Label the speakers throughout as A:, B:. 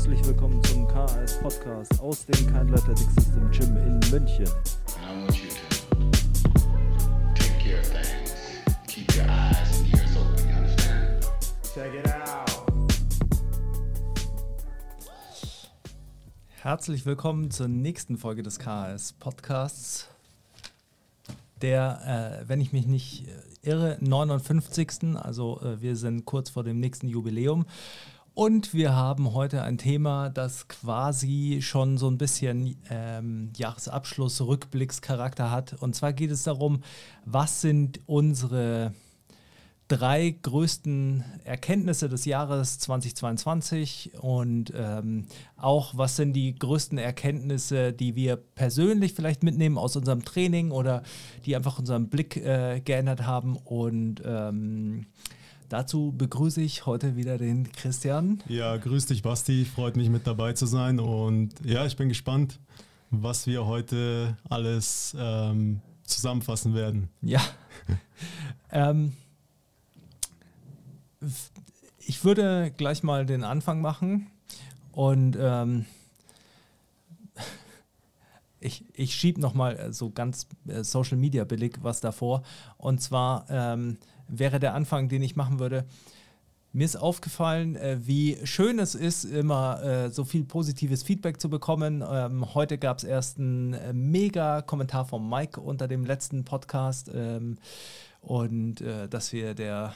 A: Herzlich willkommen zum KS Podcast aus dem Kindle Athletic System Gym in München. Herzlich willkommen zur nächsten Folge des KS Podcasts. Der, äh, wenn ich mich nicht irre, 59. Also äh, wir sind kurz vor dem nächsten Jubiläum. Und wir haben heute ein Thema, das quasi schon so ein bisschen ähm, Jahresabschluss, Rückblickscharakter hat. Und zwar geht es darum, was sind unsere drei größten Erkenntnisse des Jahres 2022 und ähm, auch was sind die größten Erkenntnisse, die wir persönlich vielleicht mitnehmen aus unserem Training oder die einfach unseren Blick äh, geändert haben und ähm, Dazu begrüße ich heute wieder den Christian.
B: Ja, grüß dich, Basti. Freut mich, mit dabei zu sein. Und ja, ich bin gespannt, was wir heute alles ähm, zusammenfassen werden.
A: Ja. ähm, ich würde gleich mal den Anfang machen und ähm, ich, ich schiebe nochmal so ganz äh, Social Media billig was davor. Und zwar ähm, wäre der Anfang, den ich machen würde. Mir ist aufgefallen, äh, wie schön es ist, immer äh, so viel positives Feedback zu bekommen. Ähm, heute gab es erst einen äh, mega Kommentar von Mike unter dem letzten Podcast ähm, und dass wir der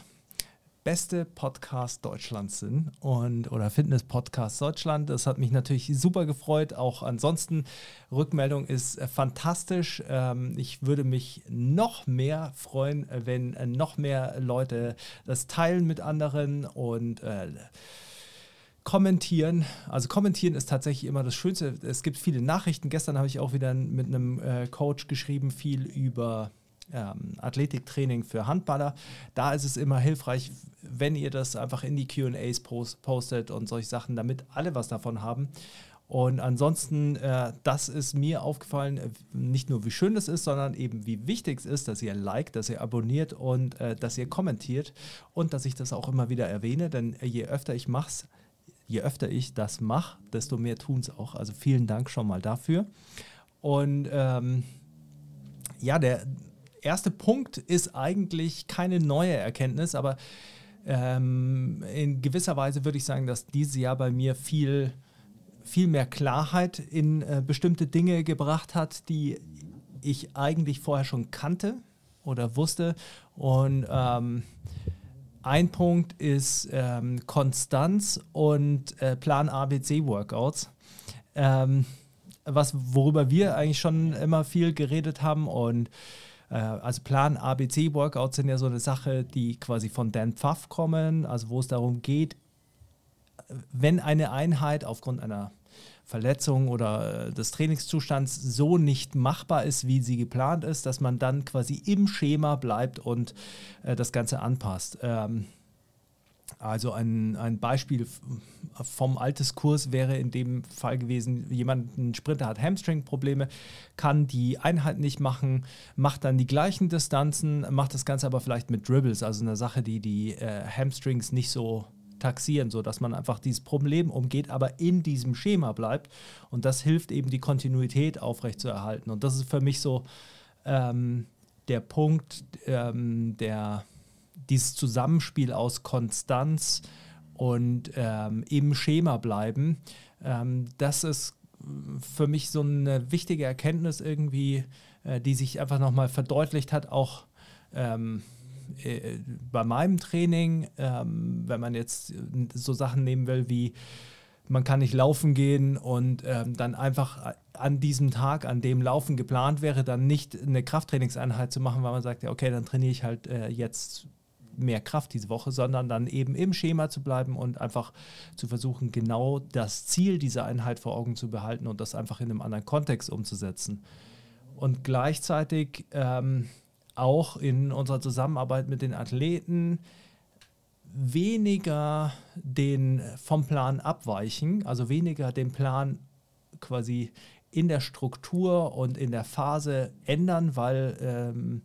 A: beste Podcast Deutschlands sind und oder Fitness Podcast Deutschland. Das hat mich natürlich super gefreut. Auch ansonsten Rückmeldung ist äh, fantastisch. Ähm, ich würde mich noch mehr freuen, äh, wenn äh, noch mehr Leute das teilen mit anderen und kommentieren. Also kommentieren ist tatsächlich immer das Schönste. Es gibt viele Nachrichten. Gestern habe ich auch wieder mit einem Coach geschrieben, viel über ähm, Athletiktraining für Handballer. Da ist es immer hilfreich, wenn ihr das einfach in die QAs post, postet und solche Sachen, damit alle was davon haben. Und ansonsten, äh, das ist mir aufgefallen, äh, nicht nur wie schön es ist, sondern eben wie wichtig es ist, dass ihr liked, dass ihr abonniert und äh, dass ihr kommentiert und dass ich das auch immer wieder erwähne, denn je öfter ich mach's, je öfter ich das mache, desto mehr tun es auch. Also vielen Dank schon mal dafür. Und ähm, ja, der, erste Punkt ist eigentlich keine neue Erkenntnis, aber ähm, in gewisser Weise würde ich sagen, dass dieses Jahr bei mir viel, viel mehr Klarheit in äh, bestimmte Dinge gebracht hat, die ich eigentlich vorher schon kannte oder wusste. Und ähm, ein Punkt ist ähm, Konstanz und äh, Plan ABC Workouts. Ähm, was, worüber wir eigentlich schon immer viel geredet haben und also Plan ABC-Workouts sind ja so eine Sache, die quasi von Dan Pfaff kommen, also wo es darum geht, wenn eine Einheit aufgrund einer Verletzung oder äh, des Trainingszustands so nicht machbar ist, wie sie geplant ist, dass man dann quasi im Schema bleibt und äh, das Ganze anpasst. Ähm, also ein, ein Beispiel vom Alteskurs wäre in dem Fall gewesen, jemand, ein Sprinter hat Hamstring-Probleme, kann die Einheit nicht machen, macht dann die gleichen Distanzen, macht das Ganze aber vielleicht mit Dribbles, also eine Sache, die die äh, Hamstrings nicht so taxieren, sodass man einfach dieses Problem umgeht, aber in diesem Schema bleibt. Und das hilft eben, die Kontinuität aufrechtzuerhalten. Und das ist für mich so ähm, der Punkt, ähm, der dieses Zusammenspiel aus Konstanz und ähm, im Schema bleiben, ähm, das ist für mich so eine wichtige Erkenntnis irgendwie, äh, die sich einfach nochmal verdeutlicht hat, auch ähm, äh, bei meinem Training, ähm, wenn man jetzt so Sachen nehmen will wie man kann nicht laufen gehen und ähm, dann einfach an diesem Tag, an dem Laufen geplant wäre, dann nicht eine Krafttrainingseinheit zu machen, weil man sagt, ja, okay, dann trainiere ich halt äh, jetzt mehr Kraft diese Woche, sondern dann eben im Schema zu bleiben und einfach zu versuchen, genau das Ziel dieser Einheit vor Augen zu behalten und das einfach in einem anderen Kontext umzusetzen. Und gleichzeitig ähm, auch in unserer Zusammenarbeit mit den Athleten weniger den vom Plan abweichen, also weniger den Plan quasi in der Struktur und in der Phase ändern, weil ähm,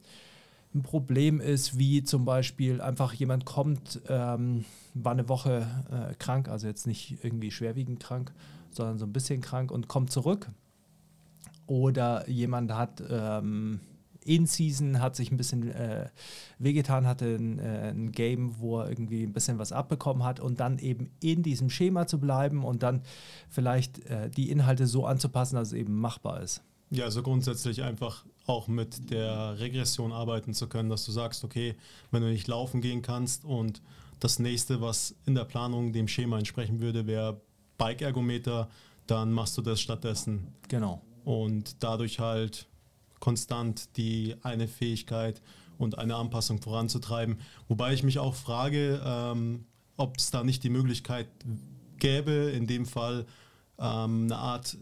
A: ein Problem ist, wie zum Beispiel einfach jemand kommt, ähm, war eine Woche äh, krank, also jetzt nicht irgendwie schwerwiegend krank, sondern so ein bisschen krank und kommt zurück. Oder jemand hat ähm, in Season, hat sich ein bisschen äh, wehgetan, hatte ein, äh, ein Game, wo er irgendwie ein bisschen was abbekommen hat und dann eben in diesem Schema zu bleiben und dann vielleicht äh, die Inhalte so anzupassen, dass es eben machbar ist.
B: Ja, also grundsätzlich einfach auch mit der Regression arbeiten zu können, dass du sagst, okay, wenn du nicht laufen gehen kannst und das nächste, was in der Planung dem Schema entsprechen würde, wäre Bike-Ergometer, dann machst du das stattdessen.
A: Genau.
B: Und dadurch halt konstant die eine Fähigkeit und eine Anpassung voranzutreiben. Wobei ich mich auch frage, ähm, ob es da nicht die Möglichkeit gäbe, in dem Fall ähm, eine Art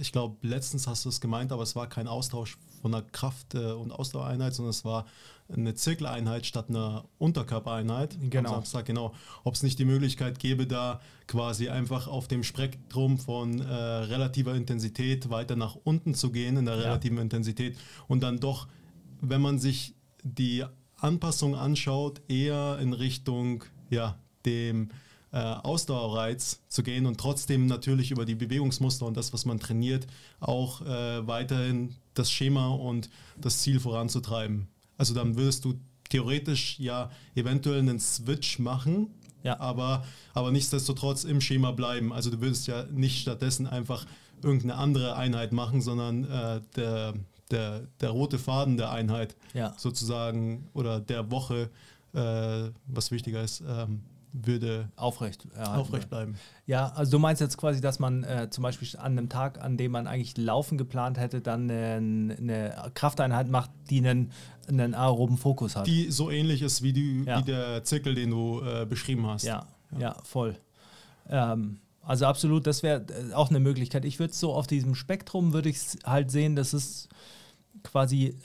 B: ich glaube, letztens hast du es gemeint, aber es war kein Austausch von einer Kraft- äh, und Ausdauereinheit, sondern es war eine Zirkeleinheit statt einer Unterkörpereinheit
A: genau.
B: am Samstag. Genau. Ob es nicht die Möglichkeit gäbe, da quasi einfach auf dem Spektrum von äh, relativer Intensität weiter nach unten zu gehen in der ja. relativen Intensität und dann doch, wenn man sich die Anpassung anschaut, eher in Richtung ja, dem äh, Ausdauerreiz zu gehen und trotzdem natürlich über die Bewegungsmuster und das, was man trainiert, auch äh, weiterhin das Schema und das Ziel voranzutreiben. Also dann würdest du theoretisch ja eventuell einen Switch machen, ja. aber, aber nichtsdestotrotz im Schema bleiben. Also du würdest ja nicht stattdessen einfach irgendeine andere Einheit machen, sondern äh, der, der, der rote Faden der Einheit ja. sozusagen oder der Woche, äh, was wichtiger ist, ähm, würde
A: aufrecht,
B: aufrecht bleiben.
A: Ja, also du meinst jetzt quasi, dass man äh, zum Beispiel an einem Tag, an dem man eigentlich Laufen geplant hätte, dann eine, eine Krafteinheit macht, die einen, einen aeroben Fokus hat.
B: Die so ähnlich ist wie, die, ja. wie der Zirkel, den du äh, beschrieben hast.
A: Ja, ja, ja voll. Ähm, also absolut, das wäre äh, auch eine Möglichkeit. Ich würde es so auf diesem Spektrum, würde ich halt sehen, dass es quasi...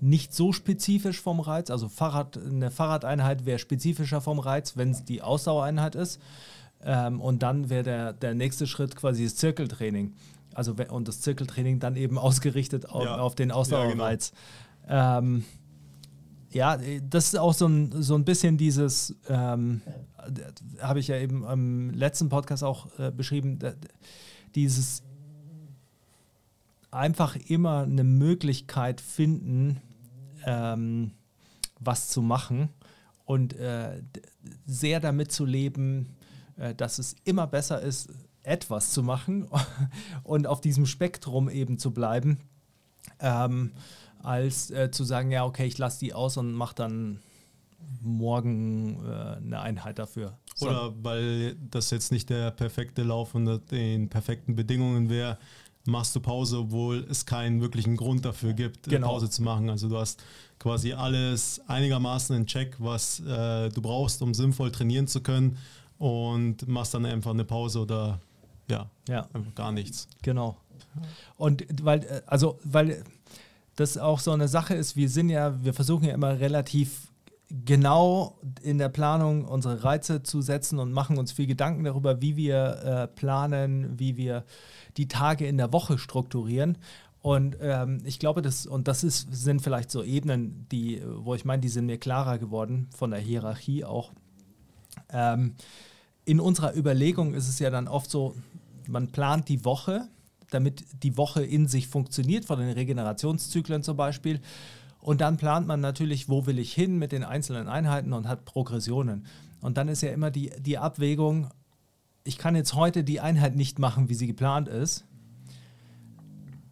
A: Nicht so spezifisch vom Reiz. Also Fahrrad, eine Fahrradeinheit wäre spezifischer vom Reiz, wenn es die Ausdauereinheit ist. Ähm, und dann wäre der, der nächste Schritt quasi das Zirkeltraining. Also und das Zirkeltraining dann eben ausgerichtet auf, ja. auf den Ausdauerreiz. Ja, genau. ähm, ja, das ist auch so ein, so ein bisschen dieses, ähm, habe ich ja eben im letzten Podcast auch äh, beschrieben, dieses einfach immer eine Möglichkeit finden, ähm, was zu machen und äh, sehr damit zu leben, äh, dass es immer besser ist, etwas zu machen und auf diesem Spektrum eben zu bleiben, ähm, als äh, zu sagen, ja, okay, ich lasse die aus und mache dann morgen äh, eine Einheit dafür.
B: Oder weil das jetzt nicht der perfekte Lauf unter den perfekten Bedingungen wäre, machst du Pause, obwohl es keinen wirklichen Grund dafür gibt, genau. Pause zu machen. Also du hast quasi alles einigermaßen in Check, was äh, du brauchst, um sinnvoll trainieren zu können und machst dann einfach eine Pause oder ja, ja. einfach gar nichts.
A: Genau. Und weil, äh, also, weil das auch so eine Sache ist, wir sind ja, wir versuchen ja immer relativ genau in der Planung unsere Reize zu setzen und machen uns viel Gedanken darüber, wie wir äh, planen, wie wir die Tage in der Woche strukturieren. Und ähm, ich glaube, das, und das ist, sind vielleicht so Ebenen, die, wo ich meine, die sind mir klarer geworden von der Hierarchie auch. Ähm, in unserer Überlegung ist es ja dann oft so, man plant die Woche, damit die Woche in sich funktioniert, von den Regenerationszyklen zum Beispiel. Und dann plant man natürlich, wo will ich hin mit den einzelnen Einheiten und hat Progressionen. Und dann ist ja immer die, die Abwägung, ich kann jetzt heute die Einheit nicht machen, wie sie geplant ist,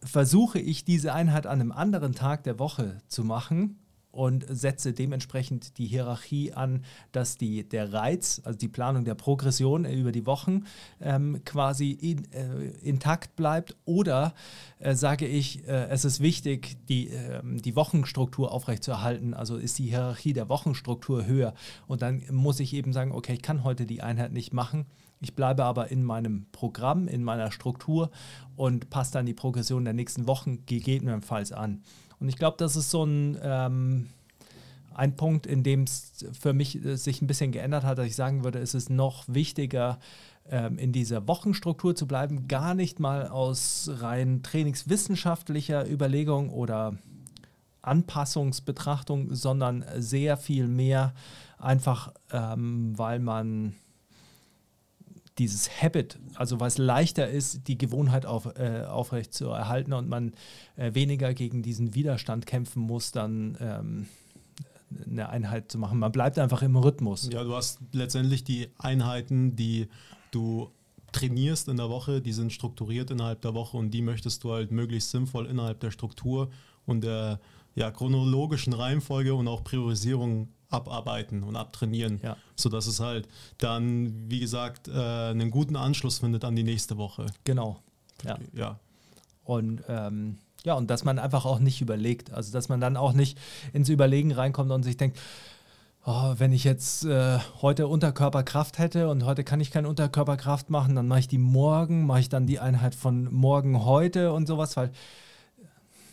A: versuche ich diese Einheit an einem anderen Tag der Woche zu machen und setze dementsprechend die Hierarchie an, dass die, der Reiz, also die Planung der Progression über die Wochen ähm, quasi in, äh, intakt bleibt. Oder äh, sage ich, äh, es ist wichtig, die, ähm, die Wochenstruktur aufrechtzuerhalten. Also ist die Hierarchie der Wochenstruktur höher. Und dann muss ich eben sagen, okay, ich kann heute die Einheit nicht machen. Ich bleibe aber in meinem Programm, in meiner Struktur und passe dann die Progression der nächsten Wochen gegebenenfalls an. Und ich glaube, das ist so ein, ähm, ein Punkt, in dem es für mich äh, sich ein bisschen geändert hat, dass ich sagen würde, es ist noch wichtiger, ähm, in dieser Wochenstruktur zu bleiben, gar nicht mal aus rein trainingswissenschaftlicher Überlegung oder Anpassungsbetrachtung, sondern sehr viel mehr einfach, ähm, weil man dieses Habit, also was leichter ist, die Gewohnheit auf, äh, aufrecht zu erhalten und man äh, weniger gegen diesen Widerstand kämpfen muss, dann ähm, eine Einheit zu machen. Man bleibt einfach im Rhythmus.
B: Ja, du hast letztendlich die Einheiten, die du trainierst in der Woche, die sind strukturiert innerhalb der Woche und die möchtest du halt möglichst sinnvoll innerhalb der Struktur und der ja, chronologischen Reihenfolge und auch Priorisierung abarbeiten und abtrainieren,
A: Ja.
B: sodass es halt dann, wie gesagt, äh, einen guten Anschluss findet an die nächste Woche.
A: Genau. Ja.
B: ja.
A: Und ähm, ja, und dass man einfach auch nicht überlegt. Also dass man dann auch nicht ins Überlegen reinkommt und sich denkt, oh, wenn ich jetzt äh, heute Unterkörperkraft hätte und heute kann ich keine Unterkörperkraft machen, dann mache ich die morgen, mache ich dann die Einheit von morgen heute und sowas, weil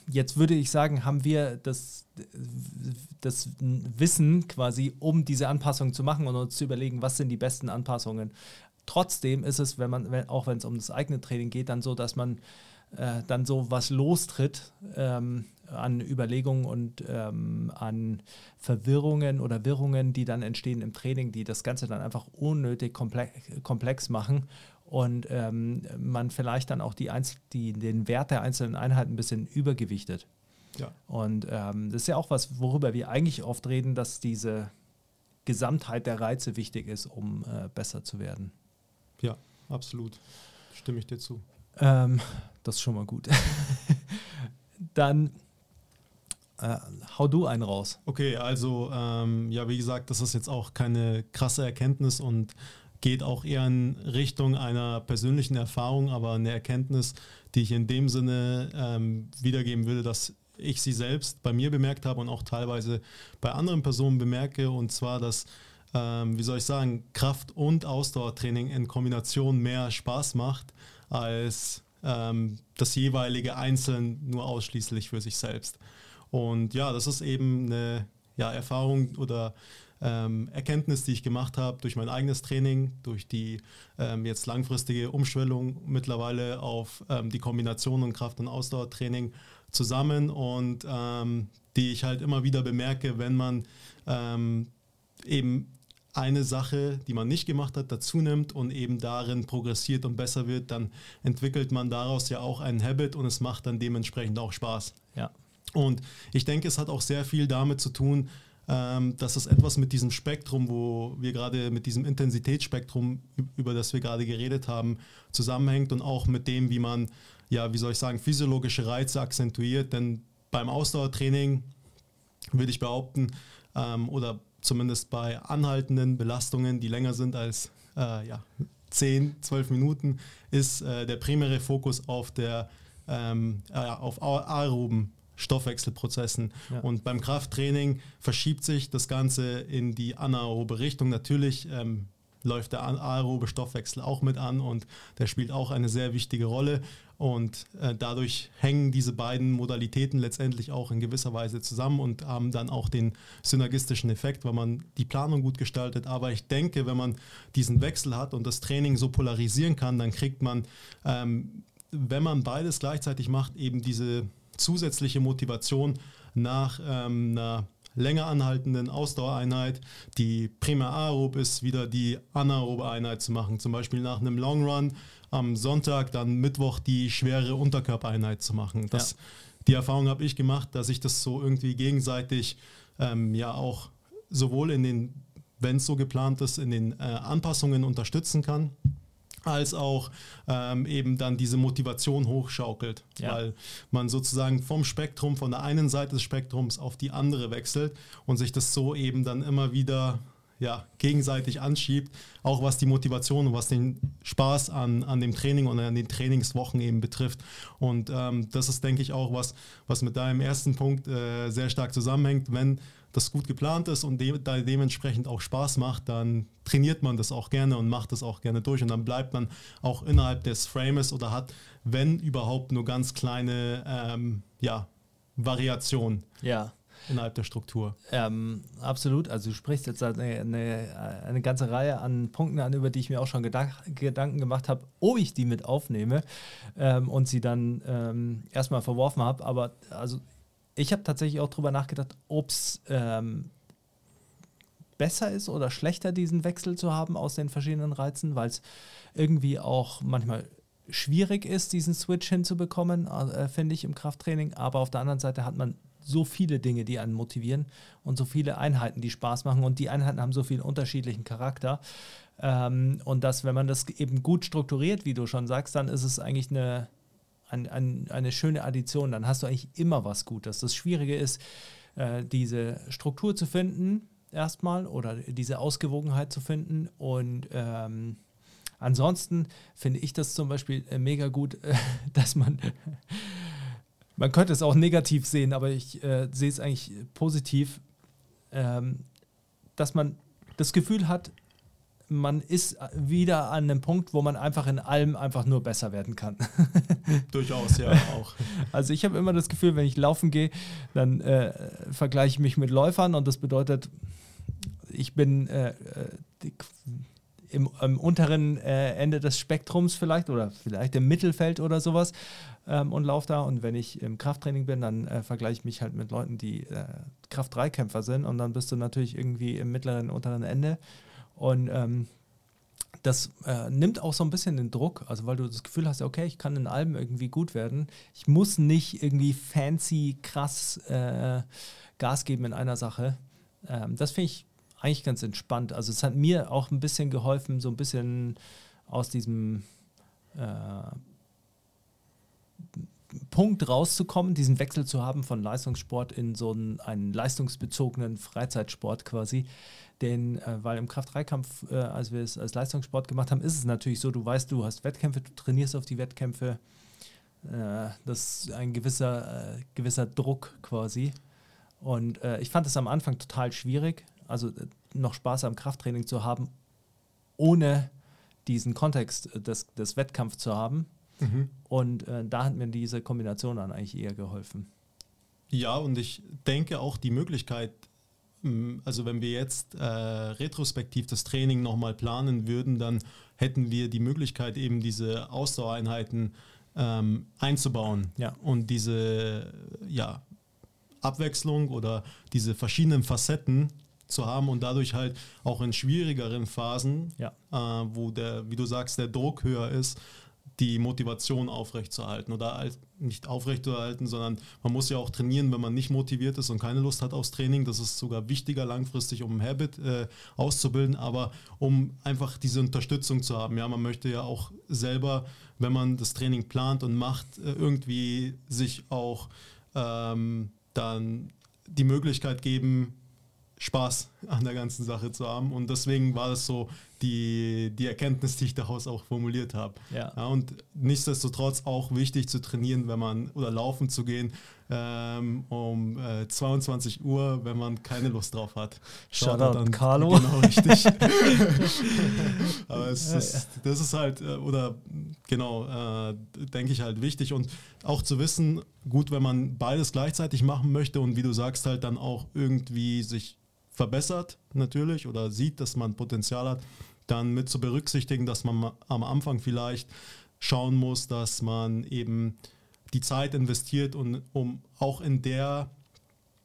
A: jetzt würde ich sagen, haben wir das, das Wissen quasi, um diese Anpassung zu machen und uns zu überlegen, was sind die besten Anpassungen. Trotzdem ist es, wenn man, wenn, auch wenn es um das eigene Training geht, dann so, dass man äh, dann so was lostritt ähm, an Überlegungen und ähm, an Verwirrungen oder Wirrungen, die dann entstehen im Training, die das Ganze dann einfach unnötig komplex, komplex machen und ähm, man vielleicht dann auch die, Einzel die, den Wert der einzelnen Einheiten ein bisschen übergewichtet.
B: Ja.
A: Und ähm, das ist ja auch was, worüber wir eigentlich oft reden, dass diese Gesamtheit der Reize wichtig ist, um äh, besser zu werden.
B: ja, absolut. Stimme ich dir zu.
A: Ähm, das ist schon mal gut. Dann äh, hau du einen raus.
B: Okay, also ähm, ja, wie gesagt, das ist jetzt auch keine krasse Erkenntnis und geht auch eher in Richtung einer persönlichen Erfahrung, aber eine Erkenntnis, die ich in dem Sinne ähm, wiedergeben würde, dass ich sie selbst bei mir bemerkt habe und auch teilweise bei anderen Personen bemerke, und zwar, dass, ähm, wie soll ich sagen, Kraft- und Ausdauertraining in Kombination mehr Spaß macht als ähm, das jeweilige einzeln nur ausschließlich für sich selbst. Und ja, das ist eben eine ja, Erfahrung oder ähm, Erkenntnis, die ich gemacht habe durch mein eigenes Training, durch die ähm, jetzt langfristige Umschwellung mittlerweile auf ähm, die Kombination und Kraft- und Ausdauertraining zusammen und ähm, die ich halt immer wieder bemerke, wenn man ähm, eben eine Sache, die man nicht gemacht hat, dazu nimmt und eben darin progressiert und besser wird, dann entwickelt man daraus ja auch einen Habit und es macht dann dementsprechend auch Spaß.
A: Ja.
B: Und ich denke, es hat auch sehr viel damit zu tun, dass es etwas mit diesem Spektrum, wo wir gerade mit diesem Intensitätsspektrum, über das wir gerade geredet haben, zusammenhängt und auch mit dem, wie man, ja, wie soll ich sagen, physiologische Reize akzentuiert. Denn beim Ausdauertraining würde ich behaupten, ähm, oder zumindest bei anhaltenden Belastungen, die länger sind als äh, ja, 10, 12 Minuten, ist äh, der primäre Fokus auf der ähm, äh, auf aer- aeroben Stoffwechselprozessen.
A: Ja.
B: Und beim Krafttraining verschiebt sich das Ganze in die anaerobe Richtung. Natürlich ähm, läuft der aerobe Stoffwechsel auch mit an und der spielt auch eine sehr wichtige Rolle. Und äh, dadurch hängen diese beiden Modalitäten letztendlich auch in gewisser Weise zusammen und haben dann auch den synergistischen Effekt, weil man die Planung gut gestaltet. Aber ich denke, wenn man diesen Wechsel hat und das Training so polarisieren kann, dann kriegt man, ähm, wenn man beides gleichzeitig macht, eben diese zusätzliche Motivation nach ähm, einer länger anhaltenden Ausdauereinheit, die primär aerob ist, wieder die anaerobe Einheit zu machen. Zum Beispiel nach einem Long Run am Sonntag, dann Mittwoch die schwere Unterkörpereinheit zu machen. Das,
A: Ja.
B: Die Erfahrung habe ich gemacht, dass ich das so irgendwie gegenseitig ähm, ja auch sowohl in den, wenn es so geplant ist, in den äh, Anpassungen unterstützen kann, als auch ähm, eben dann diese Motivation hochschaukelt,
A: Ja.
B: weil man sozusagen vom Spektrum, von der einen Seite des Spektrums auf die andere wechselt und sich das so eben dann immer wieder ja, gegenseitig anschiebt, auch was die Motivation und was den Spaß an, an dem Training und an den Trainingswochen eben betrifft. Und ähm, das ist, denke ich, auch was, was mit deinem ersten Punkt äh, sehr stark zusammenhängt. Wenn das gut geplant ist und de da dementsprechend auch Spaß macht, dann trainiert man das auch gerne und macht das auch gerne durch und dann bleibt man auch innerhalb des Frames oder hat, wenn überhaupt, nur ganz kleine ähm, ja, Variationen
A: Ja.
B: innerhalb der Struktur.
A: Ähm, absolut. Also du sprichst jetzt eine, eine, eine ganze Reihe an Punkten an, über die ich mir auch schon Gedank Gedanken gemacht habe, ob ich die mit aufnehme ähm, und sie dann ähm, erstmal verworfen habe. Aber also ich habe tatsächlich auch drüber nachgedacht, ob es ähm, besser ist oder schlechter, diesen Wechsel zu haben aus den verschiedenen Reizen, weil es irgendwie auch manchmal schwierig ist, diesen Switch hinzubekommen, äh, finde ich, im Krafttraining. Aber auf der anderen Seite hat man so viele Dinge, die einen motivieren und so viele Einheiten, die Spaß machen. Und die Einheiten haben so viel unterschiedlichen Charakter. Ähm, und dass, wenn man das eben gut strukturiert, wie du schon sagst, dann ist es eigentlich eine, ein, ein, eine schöne Addition. Dann hast du eigentlich immer was Gutes. Das Schwierige ist, äh, diese Struktur zu finden, erstmal, oder diese Ausgewogenheit zu finden. Und ähm, ansonsten finde ich das zum Beispiel äh, mega gut, äh, dass man. man könnte es auch negativ sehen, aber ich äh, sehe es eigentlich positiv, ähm, dass man das Gefühl hat, man ist wieder an einem Punkt, wo man einfach in allem einfach nur besser werden kann.
B: Durchaus, ja, auch.
A: Also ich habe immer das Gefühl, wenn ich laufen gehe, dann äh, vergleiche ich mich mit Läufern und das bedeutet, ich bin äh, äh im, im, unteren äh, Ende des Spektrums vielleicht oder vielleicht im Mittelfeld oder sowas ähm, und laufe da. Und wenn ich im Krafttraining bin, dann äh, vergleiche ich mich halt mit Leuten, die äh, Kraft-3-Kämpfer sind und dann bist du natürlich irgendwie im mittleren, unteren Ende. Und ähm, das äh, nimmt auch so ein bisschen den Druck, also weil du das Gefühl hast, okay, ich kann in allem irgendwie gut werden. Ich muss nicht irgendwie fancy, krass äh, Gas geben in einer Sache. Ähm, das finde ich eigentlich ganz entspannt. Also es hat mir auch ein bisschen geholfen, so ein bisschen aus diesem äh, Punkt rauszukommen, diesen Wechsel zu haben von Leistungssport in so einen, einen leistungsbezogenen Freizeitsport quasi. Denn, äh, weil im Kraft-3-Kampf, äh, als wir es als Leistungssport gemacht haben, ist es natürlich so, du weißt, du hast Wettkämpfe, du trainierst auf die Wettkämpfe. Äh, das ist ein gewisser, äh, gewisser Druck quasi. Und äh, ich fand es am Anfang total schwierig, also äh, noch Spaß am Krafttraining zu haben, ohne diesen Kontext des, des Wettkampfs zu haben. Mhm. Und da hat mir diese Kombination dann eigentlich eher geholfen.
B: Ja, und ich denke auch die Möglichkeit, also wenn wir jetzt äh, retrospektiv das Training nochmal planen würden, dann hätten wir die Möglichkeit, eben diese Ausdauereinheiten ähm, einzubauen
A: ja.
B: und diese ja, Abwechslung oder diese verschiedenen Facetten zu haben und dadurch halt auch in schwierigeren Phasen,
A: ja.
B: äh, wo der, wie du sagst, der Druck höher ist, die Motivation aufrechtzuerhalten oder nicht aufrechtzuerhalten, sondern man muss ja auch trainieren, wenn man nicht motiviert ist und keine Lust hat aufs Training. Das ist sogar wichtiger langfristig, um ein Habit äh, auszubilden, aber um einfach diese Unterstützung zu haben. Ja, man möchte ja auch selber, wenn man das Training plant und macht, äh, irgendwie sich auch ähm, dann die Möglichkeit geben, Spaß an der ganzen Sache zu haben. Und deswegen war das so die, die Erkenntnis, die ich daraus auch formuliert habe.
A: Ja.
B: ja. und nichtsdestotrotz auch wichtig zu trainieren, wenn man oder laufen zu gehen ähm, um äh, 22 Uhr, wenn man keine Lust drauf hat.
A: Shoutout an Carlo.
B: Genau, richtig. Aber es ist, das ist halt, äh, oder genau, äh, denke ich halt wichtig und auch zu wissen, gut, wenn man beides gleichzeitig machen möchte und wie du sagst, halt dann auch irgendwie sich verbessert natürlich oder sieht, dass man Potenzial hat, dann mit zu berücksichtigen, dass man am Anfang vielleicht schauen muss, dass man eben die Zeit investiert und um auch in der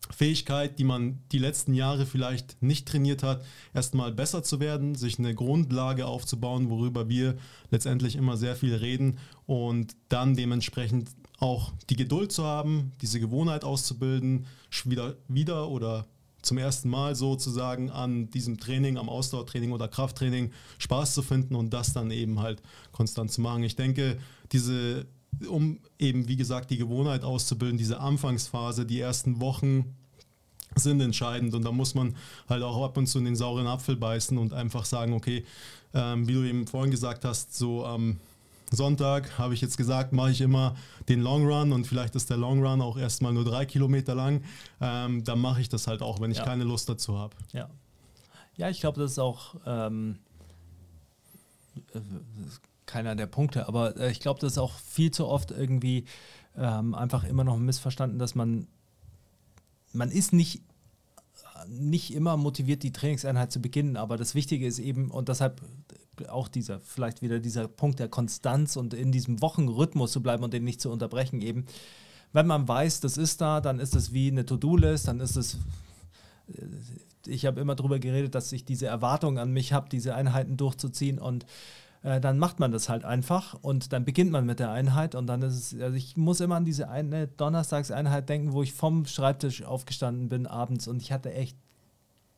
B: Fähigkeit, die man die letzten Jahre vielleicht nicht trainiert hat, erstmal besser zu werden, sich eine Grundlage aufzubauen, worüber wir letztendlich immer sehr viel reden und dann dementsprechend auch die Geduld zu haben, diese Gewohnheit auszubilden, wieder, wieder oder zum ersten Mal sozusagen an diesem Training, am Ausdauertraining oder Krafttraining Spaß zu finden und das dann eben halt konstant zu machen. Ich denke, diese, um eben wie gesagt die Gewohnheit auszubilden, diese Anfangsphase, die ersten Wochen sind entscheidend und da muss man halt auch ab und zu in den sauren Apfel beißen und einfach sagen, okay, ähm, wie du eben vorhin gesagt hast, so am ähm, Sonntag habe ich jetzt gesagt, mache ich immer den Long Run und vielleicht ist der Long Run auch erstmal nur drei Kilometer lang. Ähm, dann mache ich das halt auch, wenn ich ja. keine Lust dazu habe.
A: Ja. Ja, ich glaube, das ist auch ähm, äh, keiner der Punkte, aber äh, ich glaube, das ist auch viel zu oft irgendwie ähm, einfach immer noch missverstanden, dass man, man ist nicht nicht immer motiviert, die Trainingseinheit zu beginnen, aber das Wichtige ist eben, und deshalb auch dieser, vielleicht wieder dieser Punkt der Konstanz und in diesem Wochenrhythmus zu bleiben und den nicht zu unterbrechen eben. wenn man weiß, das ist da, dann ist es wie eine To-Do-List, dann ist es. äh, Ich habe immer darüber geredet, dass ich diese Erwartung an mich habe, diese Einheiten durchzuziehen und äh, dann macht man das halt einfach und dann beginnt man mit der Einheit und dann ist es, also ich muss immer an diese eine Donnerstagseinheit denken, wo ich vom Schreibtisch aufgestanden bin abends und ich hatte echt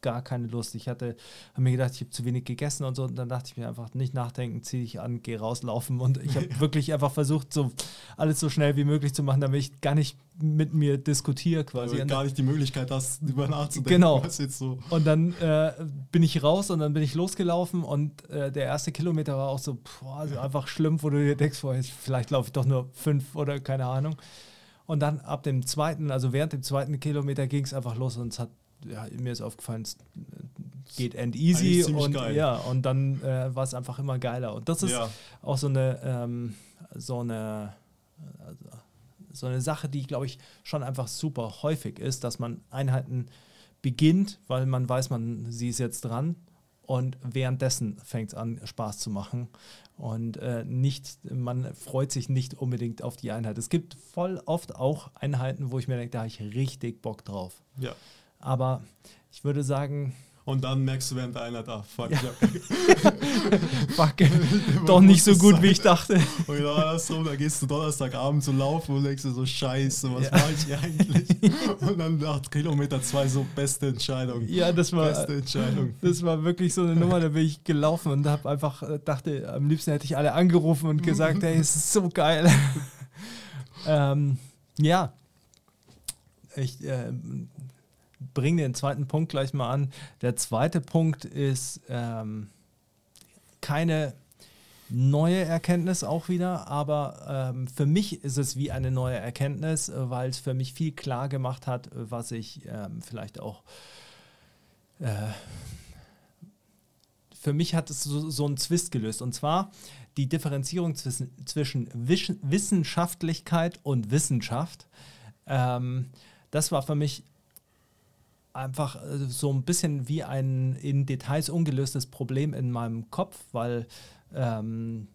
A: gar keine Lust. Ich hatte, habe mir gedacht, ich habe zu wenig gegessen und so. Und dann dachte ich mir einfach, nicht nachdenken, zieh dich an, geh rauslaufen. Und ich habe wirklich einfach versucht, so alles so schnell wie möglich zu machen, damit ich gar nicht mit mir diskutiere quasi.
B: Du gar nicht die Möglichkeit hast, darüber nachzudenken.
A: Genau.
B: So.
A: und dann äh, bin ich raus und dann bin ich losgelaufen und äh, der erste Kilometer war auch so, boah, so einfach schlimm, wo du dir denkst, boah, jetzt vielleicht laufe ich doch nur fünf oder keine Ahnung. Und dann ab dem zweiten, also während dem zweiten Kilometer ging es einfach los und es hat, ja, mir ist aufgefallen, es geht end easy und
B: geil.
A: ja, und dann äh, war es einfach immer geiler. Und das ist
B: Ja.
A: auch so eine, ähm, so eine, also, so eine Sache, die, glaube ich, schon einfach super häufig ist, dass man Einheiten beginnt, weil man weiß, man sie ist jetzt dran und währenddessen fängt es an, Spaß zu machen. Und äh, nicht, man freut sich nicht unbedingt auf die Einheit. Es gibt voll oft auch Einheiten, wo ich mir denke, da habe ich richtig Bock drauf.
B: Ja.
A: Aber ich würde sagen,
B: Und dann merkst du während Einheit, ah, fuck,
A: Ja. fuck, doch nicht so gut,
B: sein.
A: wie ich dachte.
B: Und genau andersrum, da gehst du Donnerstagabend zu laufen und denkst dir so, scheiße, was
A: Ja.
B: mache ich eigentlich? Und dann nach Kilometer zwei so, beste Entscheidung.
A: Ja, das war,
B: Beste Entscheidung.
A: das war wirklich so eine Nummer, da bin ich gelaufen und habe einfach, äh, dachte, am liebsten hätte ich alle angerufen und gesagt, hey, es ist so geil. ähm, ja, ich äh, bringe den zweiten Punkt gleich mal an. Der zweite Punkt ist ähm, keine neue Erkenntnis auch wieder, aber ähm, für mich ist es wie eine neue Erkenntnis, äh, weil es für mich viel klar gemacht hat, was ich ähm, vielleicht auch äh, für mich hat es so, so einen Zwist gelöst. Und zwar die Differenzierung zwischen, zwischen Wisch- Wissenschaftlichkeit und Wissenschaft. Ähm, das war für mich einfach äh, so ein bisschen wie ein in Details ungelöstes Problem in meinem Kopf, weil ähm,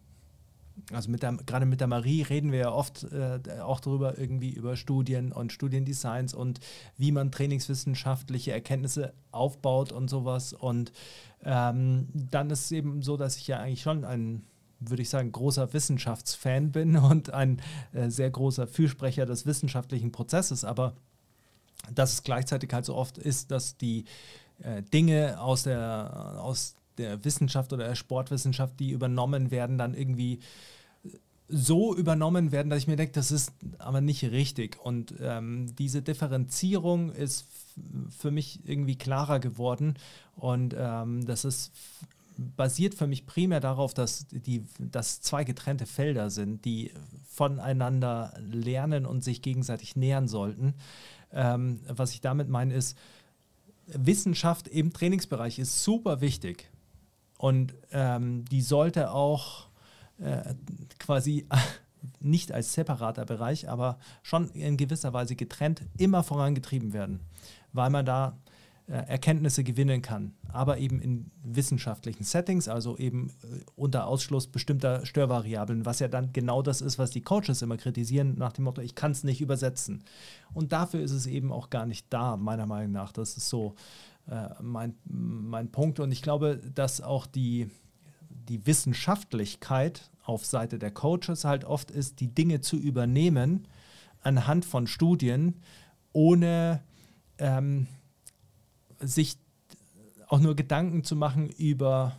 A: also mit der, gerade mit der Marie reden wir ja oft äh, auch darüber, irgendwie über Studien und Studiendesigns und wie man trainingswissenschaftliche Erkenntnisse aufbaut und sowas. Und ähm, dann ist es eben so, dass ich ja eigentlich schon ein, würde ich sagen, großer Wissenschaftsfan bin und ein äh, sehr großer Fürsprecher des wissenschaftlichen Prozesses, aber dass es gleichzeitig halt so oft ist, dass die äh, Dinge aus der, aus der Wissenschaft oder der Sportwissenschaft, die übernommen werden, dann irgendwie so übernommen werden, dass ich mir denke, das ist aber nicht richtig. Und ähm, diese Differenzierung ist für mich irgendwie klarer geworden. Und ähm, das ist basiert für mich primär darauf, dass die dass zwei getrennte Felder sind, die voneinander lernen und sich gegenseitig nähern sollten. Ähm, was ich damit meine, ist, Wissenschaft im Trainingsbereich ist super wichtig. Und ähm, die sollte auch äh, quasi nicht als separater Bereich, aber schon in gewisser Weise getrennt immer vorangetrieben werden, weil man da Erkenntnisse gewinnen kann, aber eben in wissenschaftlichen Settings, also eben äh, unter Ausschluss bestimmter Störvariablen, was ja dann genau das ist, was die Coaches immer kritisieren, nach dem Motto, ich kann es nicht übersetzen. Und dafür ist es eben auch gar nicht da, meiner Meinung nach. Das ist so äh, mein, mein Punkt. Und ich glaube, dass auch die, die Wissenschaftlichkeit auf Seite der Coaches halt oft ist, die Dinge zu übernehmen anhand von Studien, ohne ähm, sich auch nur Gedanken zu machen über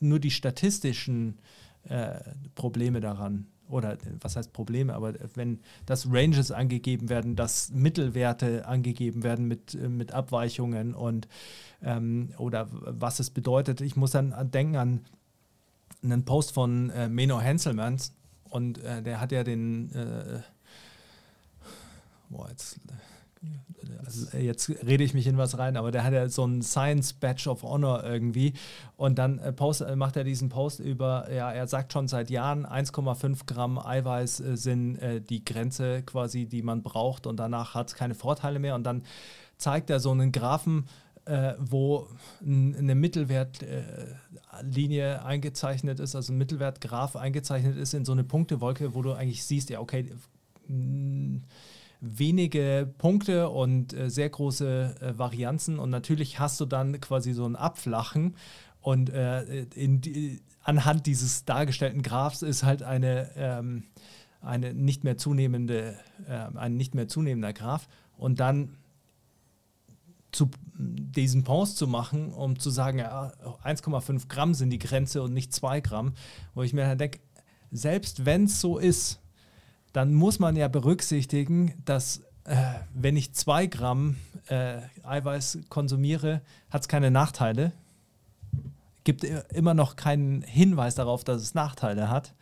A: nur die statistischen äh, Probleme daran. Oder was heißt Probleme, aber wenn das Ranges angegeben werden, dass Mittelwerte angegeben werden mit, äh, mit Abweichungen und ähm, oder was es bedeutet. Ich muss dann an- denken an einen Post von äh, Meno Henselmans und äh, der hat ja den äh, boah, jetzt, also jetzt rede ich mich in was rein, aber der hat ja so einen Science Badge of Honor irgendwie. Und dann äh, post, äh, macht er diesen Post über, ja, er sagt schon seit Jahren, 1,5 Gramm Eiweiß äh, sind äh, die Grenze quasi, die man braucht. Und danach hat es keine Vorteile mehr. Und dann zeigt er so einen Graphen, äh, wo eine Mittelwertlinie eingezeichnet ist, also ein Mittelwertgraph eingezeichnet ist in so eine Punktewolke, wo du eigentlich siehst, ja, okay, mh, wenige Punkte und äh, sehr große äh, Varianzen. Und natürlich hast du dann quasi so ein Abflachen. Und äh, in anhand dieses dargestellten Graphs ist halt eine, ähm, eine nicht mehr zunehmende, äh, ein nicht mehr zunehmender Graph. Und dann zu diesen Post zu machen, um zu sagen, ja, 1,5 Gramm sind die Grenze und nicht 2 Gramm, wo ich mir dann denke, selbst wenn es so ist, dann muss man ja berücksichtigen, dass äh, wenn ich 2 Gramm äh, Eiweiß konsumiere, hat es keine Nachteile. Gibt immer noch keinen Hinweis darauf, dass es Nachteile hat.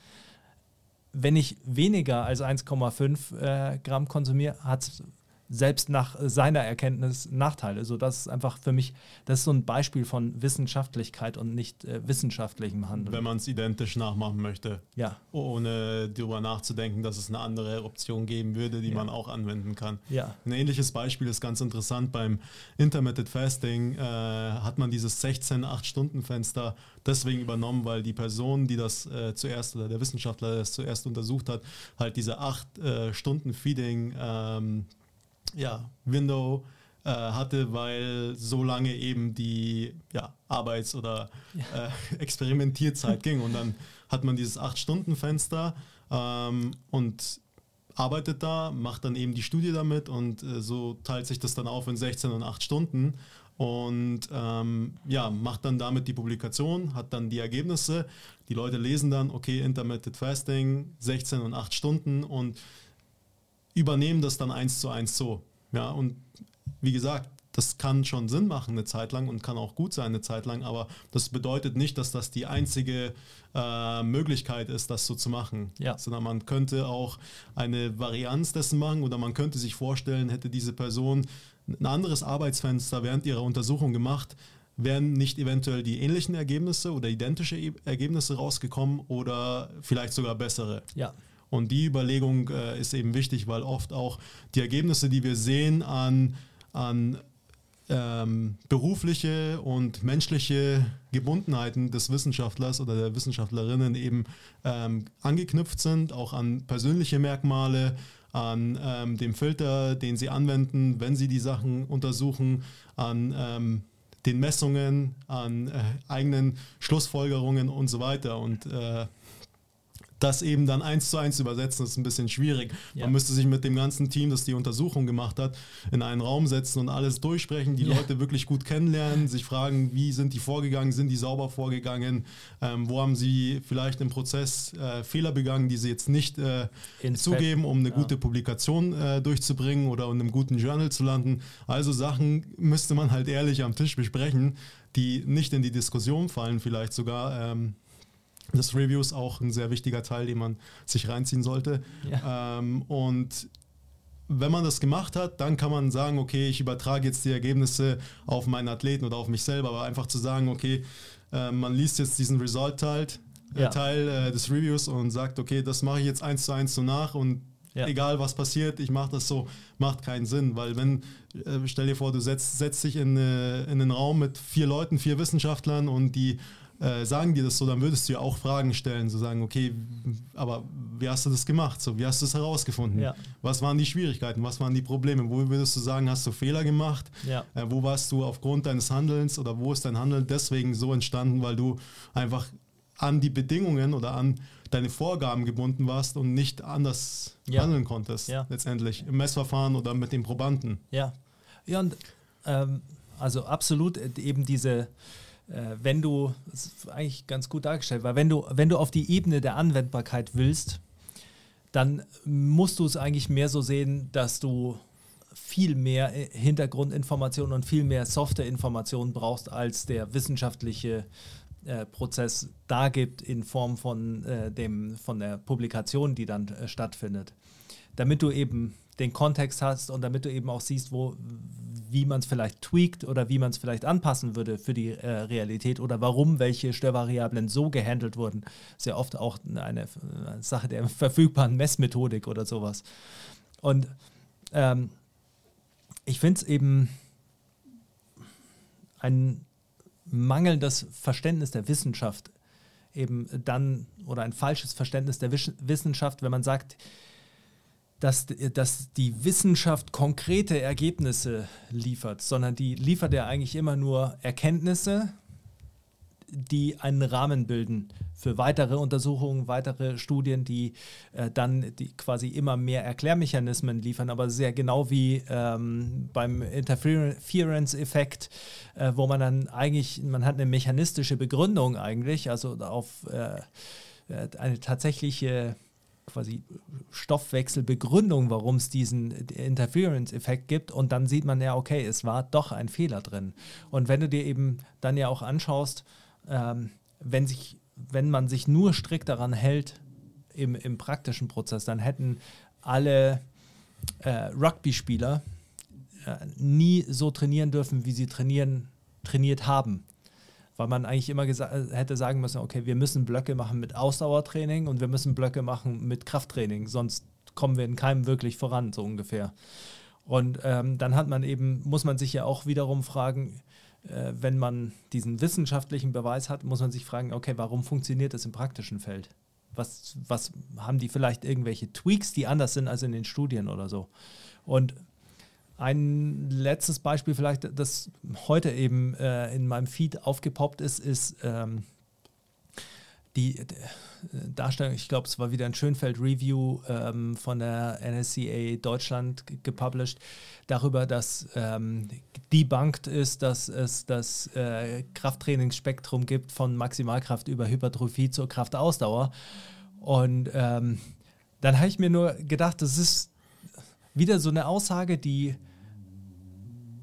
A: Wenn ich weniger als 1,5 äh, Gramm konsumiere, hat es selbst nach seiner Erkenntnis Nachteile. So, das ist einfach für mich, das ist so ein Beispiel von Wissenschaftlichkeit und nicht äh, wissenschaftlichem Handeln.
B: Wenn man es identisch nachmachen möchte,
A: ja,
B: ohne darüber nachzudenken, dass es eine andere Option geben würde, die
A: Ja.
B: man auch anwenden kann.
A: ja,
B: Ein ähnliches Beispiel ist ganz interessant. Beim Intermittent Fasting äh, hat man dieses 16-8-Stunden-Fenster deswegen übernommen, weil die Person, die das äh, zuerst oder der Wissenschaftler, der das zuerst untersucht hat, halt diese 8-Stunden-Feeding ähm, ja, Window äh, hatte, weil so lange eben die ja, Arbeits- oder äh, Experimentierzeit ging. Und dann hat man dieses 8-Stunden-Fenster ähm, und arbeitet da, macht dann eben die Studie damit und äh, so teilt sich das dann auf in 16 und 8 Stunden und ähm, ja, macht dann damit die Publikation, hat dann die Ergebnisse. Die Leute lesen dann, okay, Intermittent Fasting, 16 und 8 Stunden und übernehmen das dann eins zu eins so. Ja, und wie gesagt, das kann schon Sinn machen eine Zeit lang und kann auch gut sein eine Zeit lang, aber das bedeutet nicht, dass das die einzige äh, Möglichkeit ist, das so zu machen.
A: Ja.
B: Sondern man könnte auch eine Varianz dessen machen oder man könnte sich vorstellen, hätte diese Person ein anderes Arbeitsfenster während ihrer Untersuchung gemacht, wären nicht eventuell die ähnlichen Ergebnisse oder identische E- Ergebnisse rausgekommen oder vielleicht sogar bessere.
A: ja,
B: Und die Überlegung äh, ist eben wichtig, weil oft auch die Ergebnisse, die wir sehen an, an ähm, berufliche und menschliche Gebundenheiten des Wissenschaftlers oder der Wissenschaftlerinnen eben ähm, angeknüpft sind, auch an persönliche Merkmale, an ähm, dem Filter, den sie anwenden, wenn sie die Sachen untersuchen, an ähm, den Messungen, an äh, eigenen Schlussfolgerungen und so weiter. Und äh, das eben dann eins zu eins übersetzen, ist ein bisschen schwierig.
A: Ja.
B: Man müsste sich mit dem ganzen Team, das die Untersuchung gemacht hat, in einen Raum setzen und alles durchsprechen, die
A: Ja.
B: Leute wirklich gut kennenlernen, sich fragen, wie sind die vorgegangen, sind die sauber vorgegangen, ähm, wo haben sie vielleicht im Prozess äh, Fehler begangen, die sie jetzt nicht äh, zugeben, um eine
A: Ja.
B: gute Publikation äh, durchzubringen oder in einem guten Journal zu landen. Also Sachen müsste man halt ehrlich am Tisch besprechen, die nicht in die Diskussion fallen, vielleicht sogar. Ähm, das Review ist auch ein sehr wichtiger Teil, den man sich reinziehen sollte.
A: Ja.
B: Ähm, und wenn man das gemacht hat, dann kann man sagen, okay, ich übertrage jetzt die Ergebnisse auf meinen Athleten oder auf mich selber, aber einfach zu sagen, okay, äh, man liest jetzt diesen Result-Teil äh,
A: Ja.
B: Teil, äh, des Reviews und sagt, okay, das mache ich jetzt eins zu eins so nach und
A: Ja.
B: egal was passiert, ich mache das so, macht keinen Sinn, weil wenn, äh, stell dir vor, du setzt, setzt dich in, äh, in einen Raum mit vier Leuten, vier Wissenschaftlern und die äh, sagen dir das so, dann würdest du ja auch Fragen stellen, so sagen, okay, aber wie hast du das gemacht? So, wie hast du es herausgefunden?
A: Ja.
B: Was waren die Schwierigkeiten? Was waren die Probleme? Wo würdest du sagen, hast du Fehler gemacht?
A: Ja.
B: Äh, wo warst du aufgrund deines Handelns oder wo ist dein Handeln deswegen so entstanden, weil du einfach an die Bedingungen oder an deine Vorgaben gebunden warst und nicht anders
A: Ja.
B: handeln konntest,
A: Ja.
B: letztendlich im Messverfahren oder mit den Probanden.
A: Ja, ja und ähm, also absolut äh, eben diese, wenn du, das ist eigentlich ganz gut dargestellt, weil wenn du, wenn du auf die Ebene der Anwendbarkeit willst, dann musst du es eigentlich mehr so sehen, dass du viel mehr äh, Hintergrundinformationen und viel mehr Softwareinformationen brauchst, als der wissenschaftliche äh, Prozess da gibt in Form von, äh, dem, von der Publikation, die dann äh, stattfindet. Damit du eben den Kontext hast und damit du eben auch siehst, wo, wie man es vielleicht tweakt oder wie man es vielleicht anpassen würde für die äh, Realität oder warum welche Störvariablen so gehandelt wurden. Sehr oft auch eine, äh, Sache der verfügbaren Messmethodik oder sowas. Und ähm, ich finde es eben ein mangelndes Verständnis der Wissenschaft eben dann oder ein falsches Verständnis der Wissenschaft, wenn man sagt, dass, dass die Wissenschaft konkrete Ergebnisse liefert, sondern die liefert ja eigentlich immer nur Erkenntnisse, die einen Rahmen bilden für weitere Untersuchungen, weitere Studien, die äh, dann die quasi immer mehr Erklärmechanismen liefern, aber sehr genau wie ähm, beim Interference-Effekt, äh, wo man dann eigentlich, man hat eine mechanistische Begründung eigentlich, also auf äh, äh eine tatsächliche quasi Stoffwechselbegründung, warum es diesen Interference-Effekt gibt. Und dann sieht man ja, okay, es war doch ein Fehler drin. Und wenn du dir eben dann ja auch anschaust, ähm, wenn, sich, wenn man sich nur strikt daran hält im, im praktischen Prozess, dann hätten alle äh, Rugby-Spieler äh, nie so trainieren dürfen, wie sie trainieren, trainiert haben. Weil man eigentlich immer hätte sagen müssen, okay, wir müssen Blöcke machen mit Ausdauertraining und wir müssen Blöcke machen mit Krafttraining, sonst kommen wir in keinem wirklich voran, so ungefähr. Und ähm, dann hat man eben, muss man sich ja auch wiederum fragen, äh, wenn man diesen wissenschaftlichen Beweis hat, muss man sich fragen, okay, warum funktioniert das im praktischen Feld? Was, was haben die vielleicht irgendwelche Tweaks, die anders sind als in den Studien oder so? Und ein letztes Beispiel vielleicht, das heute eben äh, in meinem Feed aufgepoppt ist, ist ähm, die, Darstellung, ich glaube, es war wieder ein Schönfeld-Review ähm, von der NSCA Deutschland gepublished, darüber, dass ähm, debunked ist, dass es das äh, Krafttrainingsspektrum gibt von Maximalkraft über Hypertrophie zur Kraftausdauer. Und ähm, dann habe ich mir nur gedacht, das ist wieder so eine Aussage, die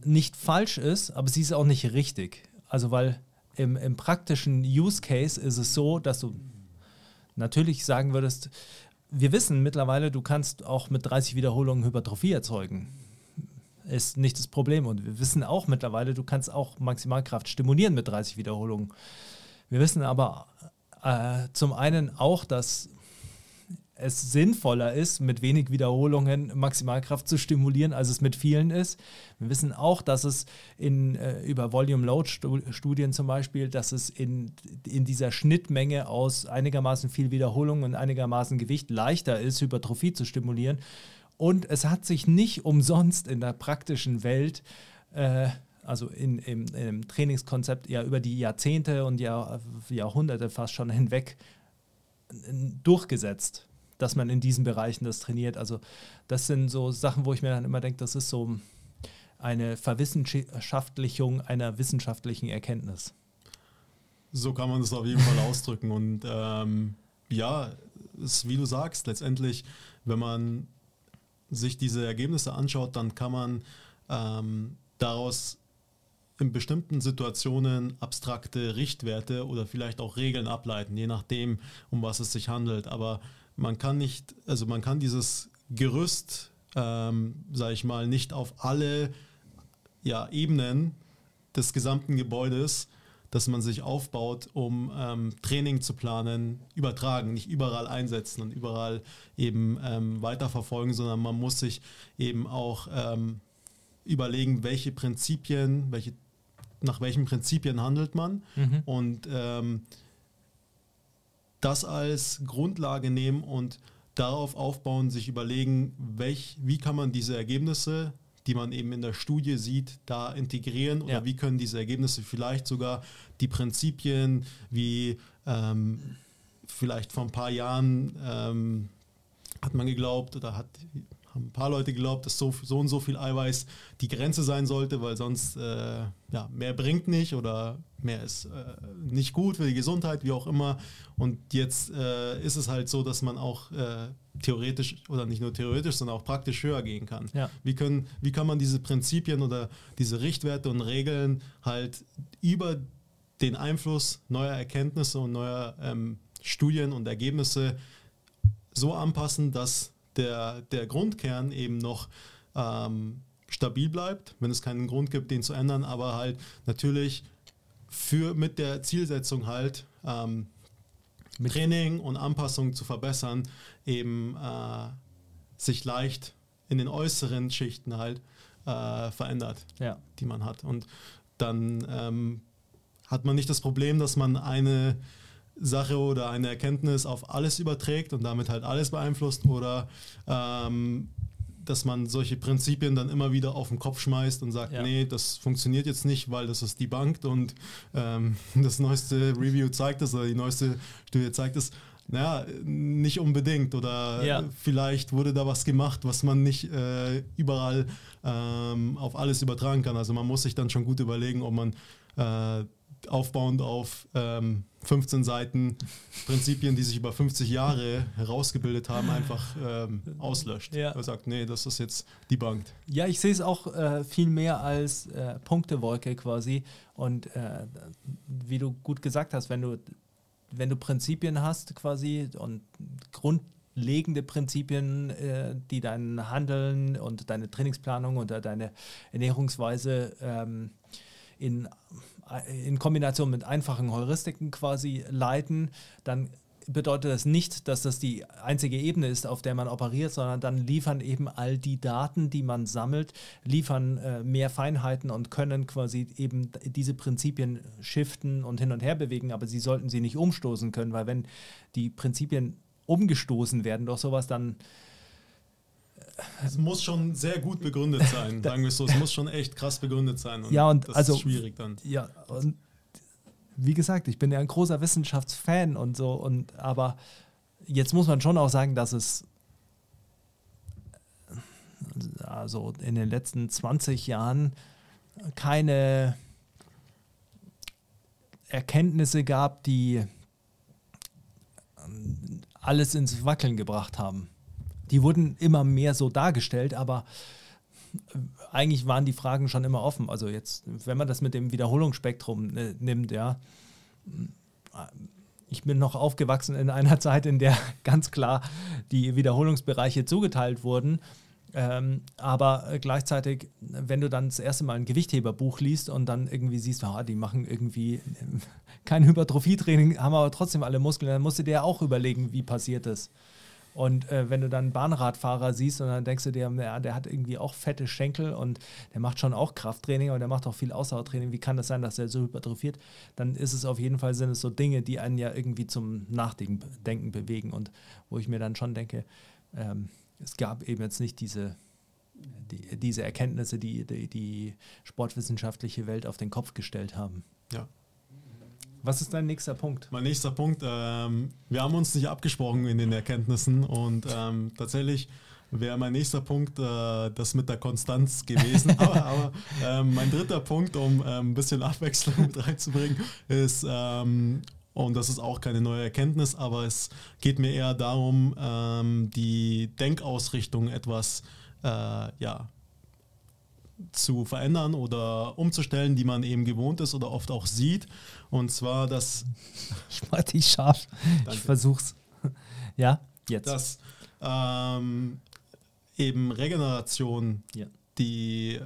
A: nicht falsch ist, aber sie ist auch nicht richtig. Also weil im, im praktischen Use Case ist es so, dass du natürlich sagen würdest, wir wissen mittlerweile, du kannst auch mit 30 Wiederholungen Hypertrophie erzeugen. Ist nicht das Problem. Und wir wissen auch mittlerweile, du kannst auch Maximalkraft stimulieren mit 30 Wiederholungen. Wir wissen aber äh, zum einen auch, dass es sinnvoller ist, mit wenig Wiederholungen Maximalkraft zu stimulieren, als es mit vielen ist. Wir wissen auch, dass es in, äh, über Volume-Load-Studien zum Beispiel, dass es in, in dieser Schnittmenge aus einigermaßen viel Wiederholung und einigermaßen Gewicht leichter ist, Hypertrophie zu stimulieren. Und es hat sich nicht umsonst in der praktischen Welt äh, also in, im, im, Trainingskonzept ja über die Jahrzehnte und Jahr, Jahrhunderte fast schon hinweg durchgesetzt dass man in diesen Bereichen das trainiert. Also das sind so Sachen, wo ich mir dann immer denke, das ist so eine Verwissenschaftlichung einer wissenschaftlichen Erkenntnis.
B: So kann man es auf jeden Fall ausdrücken. Und ähm, ja, ist, wie du sagst, letztendlich, wenn man sich diese Ergebnisse anschaut, dann kann man ähm, daraus in bestimmten Situationen abstrakte Richtwerte oder vielleicht auch Regeln ableiten, je nachdem, um was es sich handelt. Aber man kann nicht, also man kann dieses Gerüst, ähm, sage ich mal, nicht auf alle ja, Ebenen des gesamten Gebäudes, das man sich aufbaut, um ähm, Training zu planen, übertragen, nicht überall einsetzen und überall eben ähm, weiterverfolgen, sondern man muss sich eben auch ähm, überlegen, welche Prinzipien, welche, nach welchen Prinzipien handelt man mhm. und ähm, das als Grundlage nehmen und darauf aufbauen, sich überlegen, welch, wie kann man diese Ergebnisse, die man eben in der Studie sieht, da integrieren oder ja. wie können diese Ergebnisse vielleicht sogar die Prinzipien wie ähm, vielleicht vor ein paar Jahren ähm, hat man geglaubt oder hat haben ein paar Leute geglaubt, dass so, so und so viel Eiweiß die Grenze sein sollte, weil sonst äh, ja, mehr bringt nicht oder mehr ist äh, nicht gut für die Gesundheit, wie auch immer. Und jetzt äh, ist es halt so, dass man auch äh, theoretisch oder nicht nur theoretisch, sondern auch praktisch höher gehen kann. Ja. Wie, können, wie kann man diese Prinzipien oder diese Richtwerte und Regeln halt über den Einfluss neuer Erkenntnisse und neuer ähm, Studien und Ergebnisse so anpassen, dass der, der Grundkern eben noch ähm, stabil bleibt, wenn es keinen Grund gibt, den zu ändern, aber halt natürlich für mit der Zielsetzung halt ähm, mit Training und Anpassung zu verbessern, eben äh, sich leicht in den äußeren Schichten halt äh, verändert, ja. die man hat. Und dann ähm, hat man nicht das Problem, dass man eine Sache oder eine Erkenntnis auf alles überträgt und damit halt alles beeinflusst oder ähm, dass man solche Prinzipien dann immer wieder auf den Kopf schmeißt und sagt,
A: Ja.
B: nee, das funktioniert jetzt nicht, weil das ist debunked und ähm, das neueste Review zeigt es oder die neueste Studie zeigt es. Naja, nicht unbedingt oder
A: Ja.
B: vielleicht wurde da was gemacht, was man nicht äh, überall ähm, auf alles übertragen kann. Also man muss sich dann schon gut überlegen, ob man äh, aufbauend auf ähm, 15 Seiten Prinzipien, die sich über 50 Jahre herausgebildet haben, einfach ähm, auslöscht.
A: Ja.
B: Er sagt, nee, das ist jetzt debunked.
A: Ja, ich sehe es auch äh, viel mehr als äh, Punktewolke quasi. Und äh, wie du gut gesagt hast, wenn du, wenn du Prinzipien hast quasi und grundlegende Prinzipien, äh, die dein Handeln und deine Trainingsplanung oder deine Ernährungsweise ähm, in, in Kombination mit einfachen Heuristiken quasi leiten, dann bedeutet das nicht, dass das die einzige Ebene ist, auf der man operiert, sondern dann liefern eben all die Daten, die man sammelt, liefern äh, mehr Feinheiten und können quasi eben diese Prinzipien shiften und hin und her bewegen, aber sie sollten sie nicht umstoßen können, weil wenn die Prinzipien umgestoßen werden durch sowas, dann
B: Es muss schon sehr gut begründet sein, sagen wir es so. Es muss schon echt krass begründet sein.
A: Ja, und
B: das
A: also-
B: ist schwierig dann.
A: Ja, und wie gesagt, ich bin ja ein großer Wissenschaftsfan und so, und aber jetzt muss man schon auch sagen, dass es also in den letzten 20 Jahren keine Erkenntnisse gab, die alles ins Wackeln gebracht haben. Die wurden immer mehr so dargestellt, aber eigentlich waren die Fragen schon immer offen. Also jetzt, wenn man das mit dem Wiederholungsspektrum äh, nimmt, ja, ich bin noch aufgewachsen in einer Zeit, in der ganz klar die Wiederholungsbereiche zugeteilt wurden. Ähm, aber äh, gleichzeitig, wenn du dann das erste Mal ein Gewichtheberbuch liest und dann irgendwie siehst, ah, die machen irgendwie kein Hypertrophietraining, haben aber trotzdem alle Muskeln, dann musst du dir auch überlegen, wie passiert das. Und äh, wenn du dann einen Bahnradfahrer siehst und dann denkst du dir, ja, der hat irgendwie auch fette Schenkel und der macht schon auch Krafttraining, aber der macht auch viel Ausdauertraining. Wie kann das sein, dass er so hypertrophiert? Dann ist es auf jeden Fall, sind es so Dinge, die einen ja irgendwie zum Nachdenken Denken bewegen und wo ich mir dann schon denke, ähm, es gab eben jetzt nicht diese, die, diese Erkenntnisse, die, die die sportwissenschaftliche Welt auf den Kopf gestellt haben.
B: Ja.
A: Was ist dein nächster Punkt?
B: Mein nächster Punkt, ähm, wir haben uns nicht abgesprochen in den Erkenntnissen und ähm, tatsächlich wäre mein nächster Punkt äh, das mit der Konstanz gewesen. aber aber ähm, mein dritter Punkt, um ähm, ein bisschen Abwechslung mit reinzubringen, ist, ähm, und das ist auch keine neue Erkenntnis, aber es geht mir eher darum, ähm, die Denkausrichtung etwas äh, ja, zu verändern oder umzustellen, die man eben gewohnt ist oder oft auch sieht. Und zwar, dass
A: Ich mach dich scharf.
B: Danke.
A: Ich versuch's. Ja, jetzt.
B: dass ähm, eben Regeneration
A: Ja.
B: die,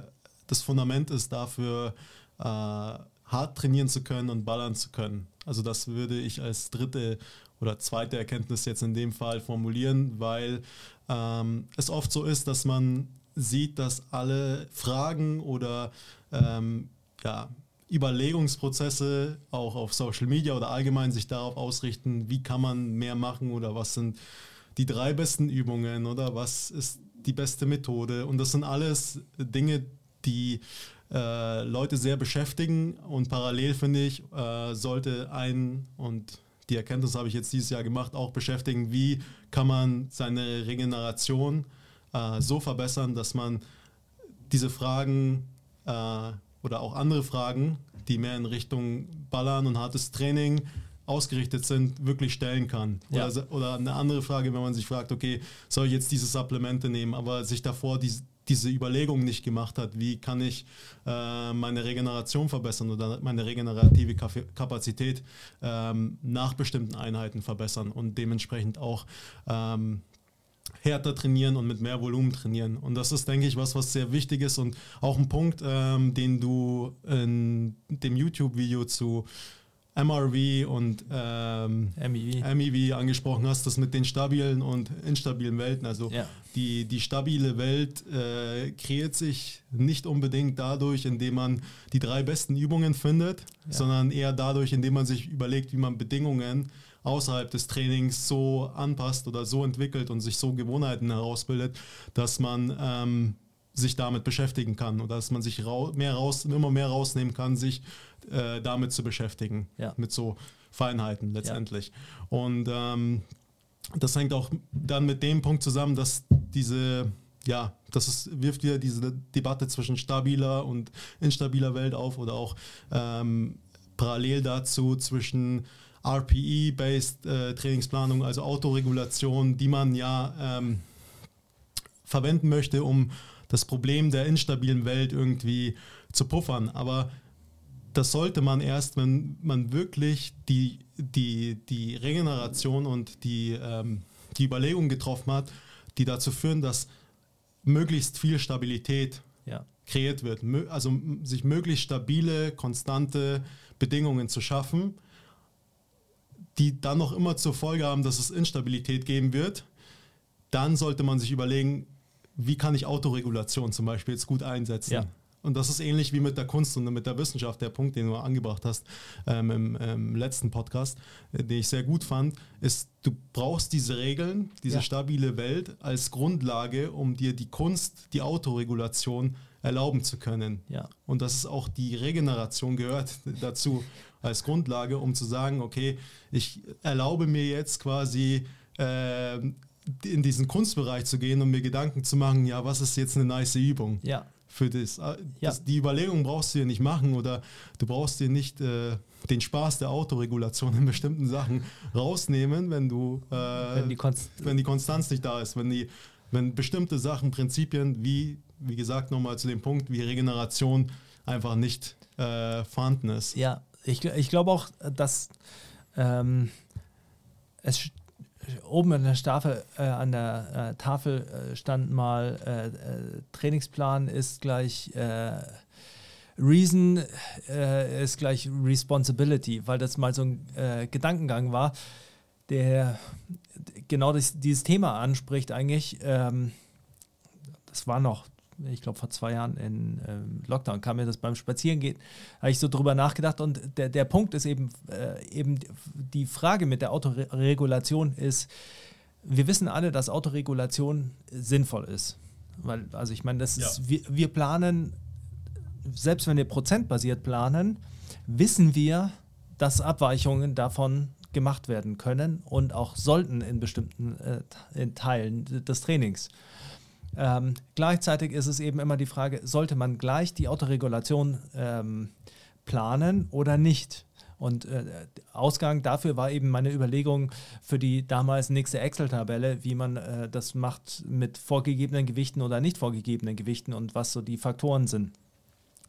B: das Fundament ist dafür, äh, hart trainieren zu können und ballern zu können. Also das würde ich als dritte oder zweite Erkenntnis jetzt in dem Fall formulieren, weil ähm, es oft so ist, dass man sieht, dass alle Fragen oder ähm, ja, Überlegungsprozesse auch auf Social Media oder allgemein sich darauf ausrichten, wie kann man mehr machen oder was sind die drei besten Übungen oder was ist die beste Methode. Und das sind alles Dinge, die äh, Leute sehr beschäftigen und parallel finde ich, äh, sollte ein, und die Erkenntnis habe ich jetzt dieses Jahr gemacht, auch beschäftigen, wie kann man seine Regeneration äh, so verbessern, dass man diese Fragen äh, oder auch andere Fragen, die mehr in Richtung Ballern und hartes Training ausgerichtet sind, wirklich stellen kann.
A: Ja.
B: Oder, oder eine andere Frage, wenn man sich fragt, okay, soll ich jetzt diese Supplemente nehmen, aber sich davor dies, diese Überlegung nicht gemacht hat, wie kann ich äh, meine Regeneration verbessern oder meine regenerative Kapazität ähm, nach bestimmten Einheiten verbessern und dementsprechend auch ähm, härter trainieren und mit mehr Volumen trainieren. Und das ist, denke ich, was, was sehr wichtig ist und auch ein Punkt, ähm, den du in dem YouTube-Video zu MRV und ähm,
A: MEV.
B: MEV angesprochen hast, das mit den stabilen und instabilen Welten. Also
A: Ja.
B: die, die stabile Welt äh, kreiert sich nicht unbedingt dadurch, indem man die drei besten Übungen findet,
A: Ja.
B: sondern eher dadurch, indem man sich überlegt, wie man Bedingungen außerhalb des Trainings so anpasst oder so entwickelt und sich so Gewohnheiten herausbildet, dass man ähm, sich damit beschäftigen kann oder dass man sich rau mehr raus, immer mehr rausnehmen kann, sich äh, damit zu beschäftigen,
A: Ja.
B: mit so Feinheiten letztendlich. Und ähm, das hängt auch dann mit dem Punkt zusammen, dass diese, ja, das ist, wirft wieder diese Debatte zwischen stabiler und instabiler Welt auf oder auch ähm, parallel dazu zwischen RPE-based äh, Trainingsplanung, also Autoregulation, die man ja ähm, verwenden möchte, um das Problem der instabilen Welt irgendwie zu puffern. Aber das sollte man erst, wenn man wirklich die, die, die Regeneration und die, ähm, die Überlegung getroffen hat, die dazu führen, dass möglichst viel Stabilität
A: Ja.
B: kreiert wird. Also sich möglichst stabile, konstante Bedingungen zu schaffen, die dann noch immer zur Folge haben, dass es Instabilität geben wird. Dann sollte man sich überlegen, wie kann ich Autoregulation zum Beispiel jetzt gut einsetzen.
A: Ja.
B: Und das ist ähnlich wie mit der Kunst und mit der Wissenschaft. Der Punkt, den du angebracht hast ähm, im, im letzten Podcast, äh, den ich sehr gut fand, ist, du brauchst diese Regeln, diese
A: Ja.
B: stabile Welt als Grundlage, um dir die Kunst, die Autoregulation erlauben zu können.
A: Ja.
B: Und dass es auch die Regeneration gehört dazu als Grundlage, um zu sagen, okay, ich erlaube mir jetzt quasi äh, in diesen Kunstbereich zu gehen und mir Gedanken zu machen, ja, was ist jetzt eine nice Übung?
A: Ja.
B: Für das. Äh,
A: Ja.
B: das die Überlegung brauchst du dir nicht machen oder du brauchst dir nicht äh, den Spaß der Autoregulation in bestimmten Sachen rausnehmen, wenn du äh,
A: Wenn die
B: wenn die Konstanz nicht da ist, wenn die wenn bestimmte Sachen, Prinzipien wie wie gesagt nochmal zu dem Punkt wie Regeneration einfach nicht äh, vorhanden ist.
A: Ja, ich, ich glaube auch, dass ähm, es oben an der Staffel, äh, an der äh, Tafel äh, stand mal, äh, äh, Trainingsplan ist gleich Reason ist gleich Responsibility, weil das mal so ein Gedankengang war, der genau das, dieses Thema anspricht eigentlich. Ähm, das war noch, ich glaube, vor zwei Jahren in ähm, Lockdown kam mir das beim Spazierengehen, habe ich so drüber nachgedacht und der, der Punkt ist eben, äh, eben die Frage mit der Autoregulation ist, wir wissen alle, dass Autoregulation sinnvoll ist. Weil, also ich meine, das
B: Ja.
A: ist, wir, wir planen, selbst wenn wir prozentbasiert planen, wissen wir, dass Abweichungen davon gemacht werden können und auch sollten in bestimmten äh, in Teilen des Trainings. Ähm, gleichzeitig ist es eben immer die Frage, sollte man gleich die Autoregulation ähm, planen oder nicht? Und äh, Ausgang dafür war eben meine Überlegung für die damals nächste Excel-Tabelle, wie man äh, das macht mit vorgegebenen Gewichten oder nicht vorgegebenen Gewichten und was so die Faktoren sind.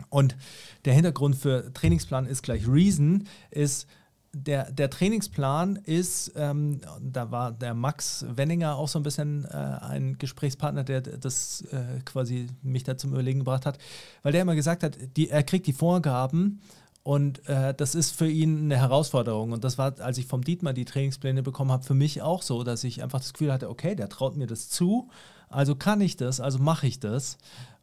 A: Und der Hintergrund für Trainingsplan ist gleich Reason, ist, der, der Trainingsplan ist, ähm, da war der Max Wenninger auch so ein bisschen äh, ein Gesprächspartner, der das äh, quasi mich da zum Überlegen gebracht hat, weil der immer gesagt hat, die, er kriegt die Vorgaben und äh, das ist für ihn eine Herausforderung. Und das war, als ich vom Dietmar die Trainingspläne bekommen habe, für mich auch so, dass ich einfach das Gefühl hatte, okay, der traut mir das zu, also kann ich das, also mache ich das.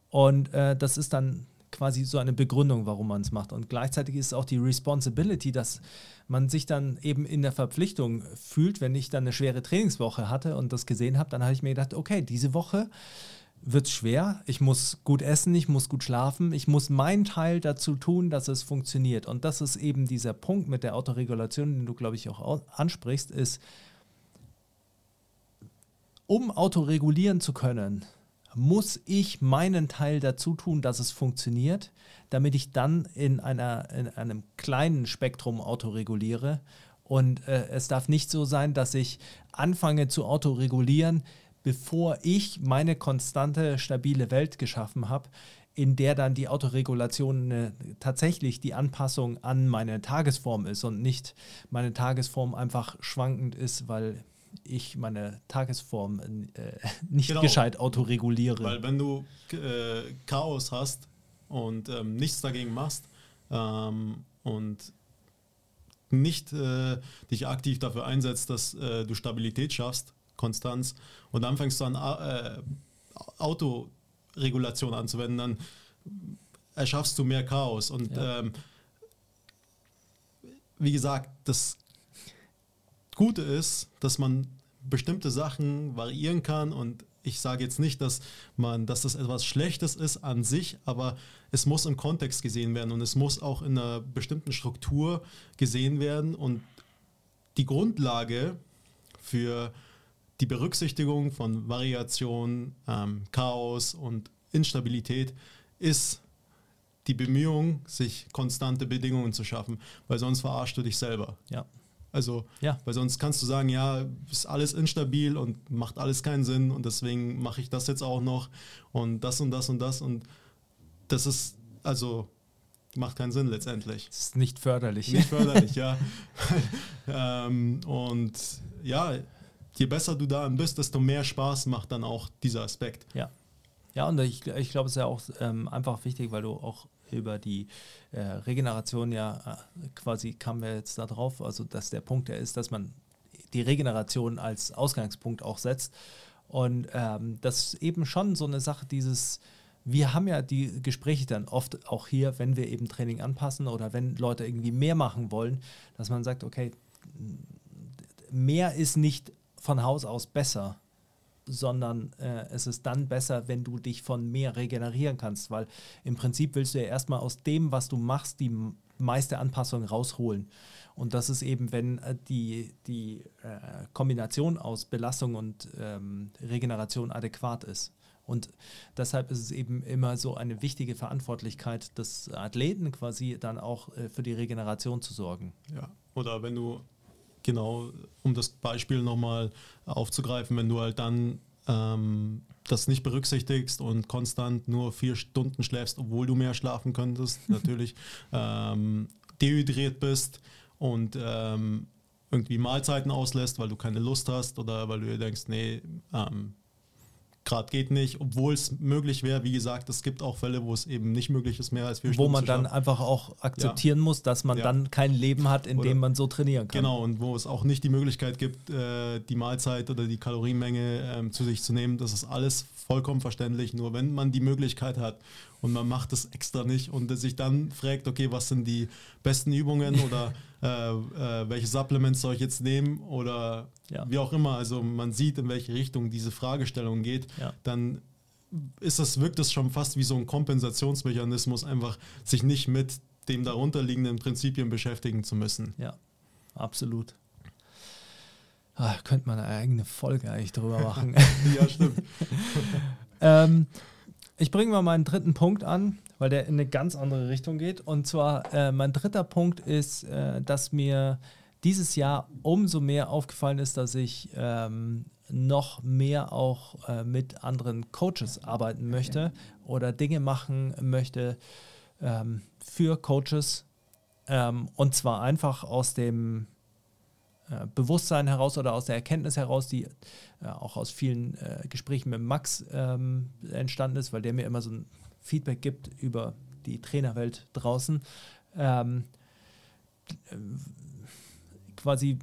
A: Und äh, das ist dann quasi so eine Begründung, warum man es macht. Und gleichzeitig ist es auch die Responsibility, dass man sich dann eben in der Verpflichtung fühlt, wenn ich dann eine schwere Trainingswoche hatte und das gesehen habe, dann habe ich mir gedacht, okay, diese Woche wird es schwer, ich muss gut essen, ich muss gut schlafen, ich muss meinen Teil dazu tun, dass es funktioniert. Und das ist eben dieser Punkt mit der Autoregulation, den du, glaube ich, auch au- ansprichst, ist, um autoregulieren zu können, muss ich meinen Teil dazu tun, dass es funktioniert, damit ich dann in, einer, in einem kleinen Spektrum autoreguliere. Und äh, es darf nicht so sein, dass ich anfange zu autoregulieren, bevor ich meine konstante, stabile Welt geschaffen habe, in der dann die Autoregulation äh, tatsächlich die Anpassung an meine Tagesform ist und nicht meine Tagesform einfach schwankend ist, weil ich meine Tagesform äh, nicht
B: Genau.
A: gescheit autoreguliere.
B: Weil wenn du äh, Chaos hast und ähm, nichts dagegen machst ähm, und nicht äh, dich aktiv dafür einsetzt, dass äh, du Stabilität schaffst, Konstanz, und dann fängst du an, äh, Autoregulation anzuwenden, dann erschaffst du mehr Chaos. Und
A: Ja.
B: ähm, wie gesagt, das Gute ist, dass man bestimmte Sachen variieren kann und ich sage jetzt nicht, dass man, dass das etwas Schlechtes ist an sich, aber es muss im Kontext gesehen werden und es muss auch in einer bestimmten Struktur gesehen werden und die Grundlage für die Berücksichtigung von Variation, ähm, Chaos und Instabilität ist die Bemühung, sich konstante Bedingungen zu schaffen, weil sonst verarschst du dich selber.
A: Ja.
B: Also,
A: Ja.
B: weil sonst kannst du sagen, ja, ist alles instabil und macht alles keinen Sinn und deswegen mache ich das jetzt auch noch und das und das und das und das ist, also, macht keinen Sinn letztendlich.
A: Das ist nicht förderlich.
B: Nicht förderlich, ja. ähm, und ja, je besser du darin bist, desto mehr Spaß macht dann auch dieser Aspekt.
A: Ja. Ja, und ich, ich glaube, es ist ja auch ähm, einfach wichtig, weil du auch über die äh, Regeneration ja äh, quasi kamen wir jetzt da drauf, also dass der Punkt der ist, dass man die Regeneration als Ausgangspunkt auch setzt. Und ähm, das ist eben schon so eine Sache, dieses, wir haben ja die Gespräche dann oft auch hier, wenn wir eben Training anpassen oder wenn Leute irgendwie mehr machen wollen, dass man sagt, okay, mehr ist nicht von Haus aus besser, sondern äh, es ist dann besser, wenn du dich von mehr regenerieren kannst, weil im Prinzip willst du ja erstmal aus dem, was du machst, die meiste Anpassung rausholen. Und das ist eben, wenn äh, die, die äh, Kombination aus Belastung und ähm, Regeneration adäquat ist. Und deshalb ist es eben immer so eine wichtige Verantwortlichkeit des Athleten quasi dann auch äh, für die Regeneration zu sorgen.
B: Ja. Oder wenn du, genau, um das Beispiel nochmal aufzugreifen, wenn du halt dann ähm, das nicht berücksichtigst und konstant nur vier Stunden schläfst, obwohl du mehr schlafen könntest, natürlich, ähm, dehydriert bist und ähm, irgendwie Mahlzeiten auslässt, weil du keine Lust hast oder weil du dir denkst, nee, ähm, gerade geht nicht, obwohl es möglich wäre. Wie gesagt, es gibt auch Fälle, wo es eben nicht möglich ist, mehr als vier
A: Wo
B: Stunden
A: man
B: zu
A: dann einfach auch akzeptieren muss, dass man
B: Ja.
A: dann kein Leben hat, in
B: Oder-
A: dem man so trainieren kann.
B: Genau, und wo es auch nicht die Möglichkeit gibt, äh, die Mahlzeit oder die Kalorienmenge ähm, zu sich zu nehmen. Das ist alles vollkommen verständlich. Nur wenn man die Möglichkeit hat und man macht es extra nicht und sich dann fragt, okay, was sind die besten Übungen oder äh, äh, welche Supplements soll ich jetzt nehmen oder
A: Ja.
B: wie auch immer. Also man sieht, in welche Richtung diese Fragestellung geht.
A: Ja.
B: Dann ist das, wirkt es schon fast wie so ein Kompensationsmechanismus, einfach sich nicht mit dem darunterliegenden Prinzipien beschäftigen zu müssen.
A: Ja, absolut. Ah, könnte man eine eigene Folge eigentlich drüber machen.
B: Ja, stimmt.
A: ähm, ich bringe mal meinen dritten Punkt an, weil der in eine ganz andere Richtung geht. Und zwar, äh, mein dritter Punkt ist, äh, dass mir dieses Jahr umso mehr aufgefallen ist, dass ich ähm, noch mehr auch äh, mit anderen Coaches arbeiten möchte oder Dinge machen möchte ähm, für Coaches. Ähm, und zwar einfach aus dem Bewusstsein heraus oder aus der Erkenntnis heraus, die äh, auch aus vielen äh, Gesprächen mit Max ähm, entstanden ist, weil der mir immer so ein Feedback gibt über die Trainerwelt draußen. Ähm, äh, quasi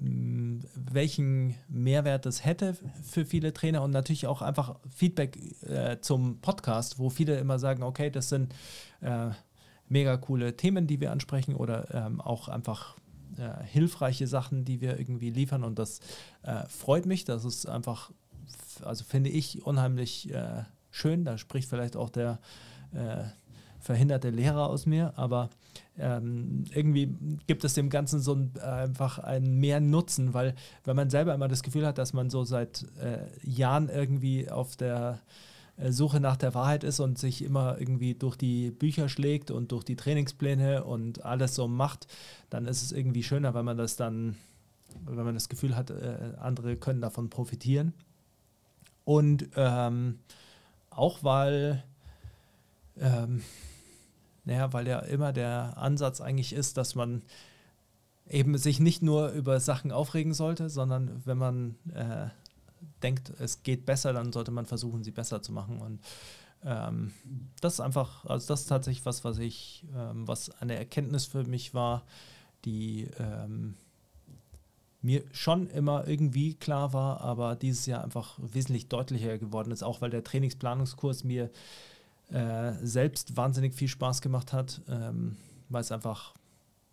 A: mh, welchen Mehrwert das hätte für viele Trainer und natürlich auch einfach Feedback äh, zum Podcast, wo viele immer sagen, okay, das sind äh, mega coole Themen, die wir ansprechen oder ähm, auch einfach äh, hilfreiche Sachen, die wir irgendwie liefern und das äh, freut mich. Das ist einfach, also finde ich unheimlich äh, schön. Da spricht vielleicht auch der äh, verhinderte Lehrer aus mir, aber ähm, irgendwie gibt es dem Ganzen so ein, einfach einen mehr Nutzen, weil wenn man selber immer das Gefühl hat, dass man so seit äh, Jahren irgendwie auf der Suche nach der Wahrheit ist und sich immer irgendwie durch die Bücher schlägt und durch die Trainingspläne und alles so macht, dann ist es irgendwie schöner, wenn man das dann, wenn man das Gefühl hat, äh, andere können davon profitieren. Und ähm, auch weil, ähm, naja, weil ja immer der Ansatz eigentlich ist, dass man eben sich nicht nur über Sachen aufregen sollte, sondern wenn man äh, denkt, es geht besser, dann sollte man versuchen, sie besser zu machen. Und ähm, das ist einfach, also das ist tatsächlich was, was ich, ähm, was eine Erkenntnis für mich war, die ähm, mir schon immer irgendwie klar war, aber dieses Jahr einfach wesentlich deutlicher geworden ist, auch weil der Trainingsplanungskurs mir äh, selbst wahnsinnig viel Spaß gemacht hat, ähm, weil es einfach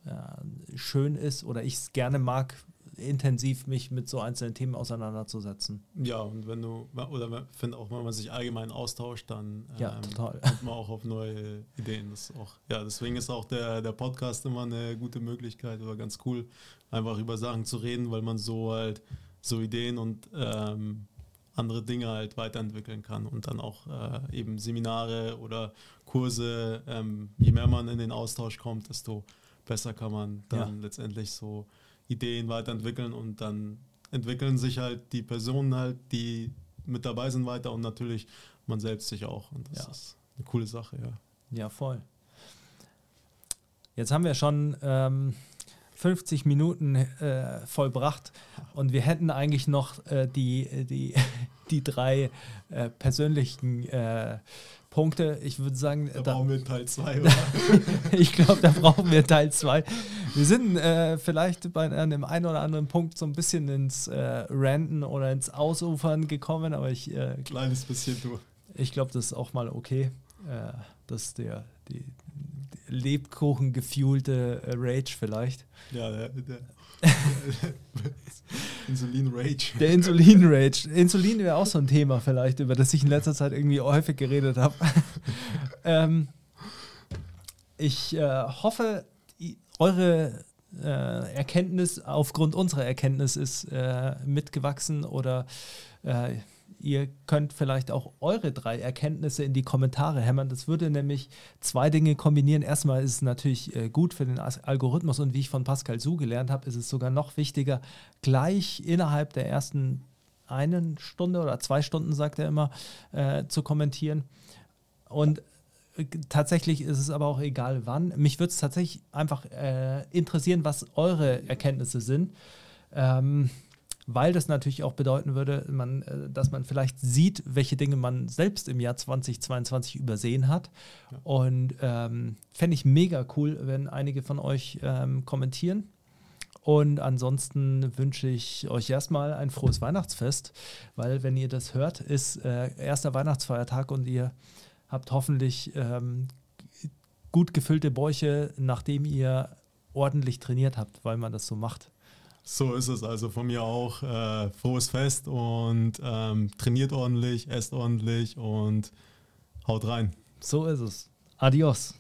A: äh, schön ist oder ich es gerne mag, intensiv mich mit so einzelnen Themen auseinanderzusetzen.
B: Ja, und wenn du, oder finde auch, wenn man sich allgemein austauscht, dann
A: ja, ähm, total.
B: kommt man auch auf neue Ideen. Das auch, ja, deswegen ist auch der, der Podcast immer eine gute Möglichkeit oder ganz cool, einfach über Sachen zu reden, weil man so halt so Ideen und ähm, andere Dinge halt weiterentwickeln kann und dann auch äh, eben Seminare oder Kurse, ähm, je mehr man in den Austausch kommt, desto besser kann man dann ja. letztendlich so Ideen weiterentwickeln und dann entwickeln sich halt die Personen halt, die mit dabei sind weiter und natürlich man selbst sich auch. Und das ja. ist eine coole Sache, ja.
A: Ja, voll. Jetzt haben wir schon ähm, 50 Minuten äh, vollbracht und wir hätten eigentlich noch äh, die, die, die drei äh, persönlichen äh, Punkte. Ich würde sagen,
B: da, da brauchen wir Teil 2.
A: ich glaube, da brauchen wir Teil 2. Wir sind äh, vielleicht bei einem einen oder anderen Punkt so ein bisschen ins äh, Ranten oder ins Ausufern gekommen, aber ich. Äh,
B: Kleines bisschen du.
A: Ich glaube, das ist auch mal okay. Äh, das ist der, die, die Lebkuchen gefuelte äh, Rage vielleicht.
B: Ja, der, der Insulin Rage.
A: Der Insulin Rage. Insulin wäre auch so ein Thema vielleicht, über das ich in letzter Zeit irgendwie häufig geredet habe. ähm, ich äh, hoffe, eure äh, Erkenntnis aufgrund unserer Erkenntnis ist äh, mitgewachsen oder äh, ihr könnt vielleicht auch eure drei Erkenntnisse in die Kommentare hämmern. Das würde nämlich zwei Dinge kombinieren. Erstmal ist es natürlich äh, gut für den Algorithmus und wie ich von Pascal Su gelernt habe, ist es sogar noch wichtiger, gleich innerhalb der ersten einen Stunde oder zwei Stunden, sagt er immer, äh, zu kommentieren. Und äh, tatsächlich ist es aber auch egal wann. Mich würde es tatsächlich einfach äh, interessieren, was eure Erkenntnisse sind. Ähm, weil das natürlich auch bedeuten würde, man, äh, dass man vielleicht sieht, welche Dinge man selbst im Jahr 2022 übersehen hat. Ja. Und ähm, fände ich mega cool, wenn einige von euch ähm, kommentieren. Und ansonsten wünsche ich euch erstmal ein frohes Weihnachtsfest, weil wenn ihr das hört, ist äh, erster Weihnachtsfeiertag und ihr habt hoffentlich ähm, gut gefüllte Bäuche, nachdem ihr ordentlich trainiert habt, weil man das so macht.
B: So ist es also von mir auch. Äh, frohes Fest und ähm, trainiert ordentlich, esst ordentlich und haut rein.
A: So ist es. Adios.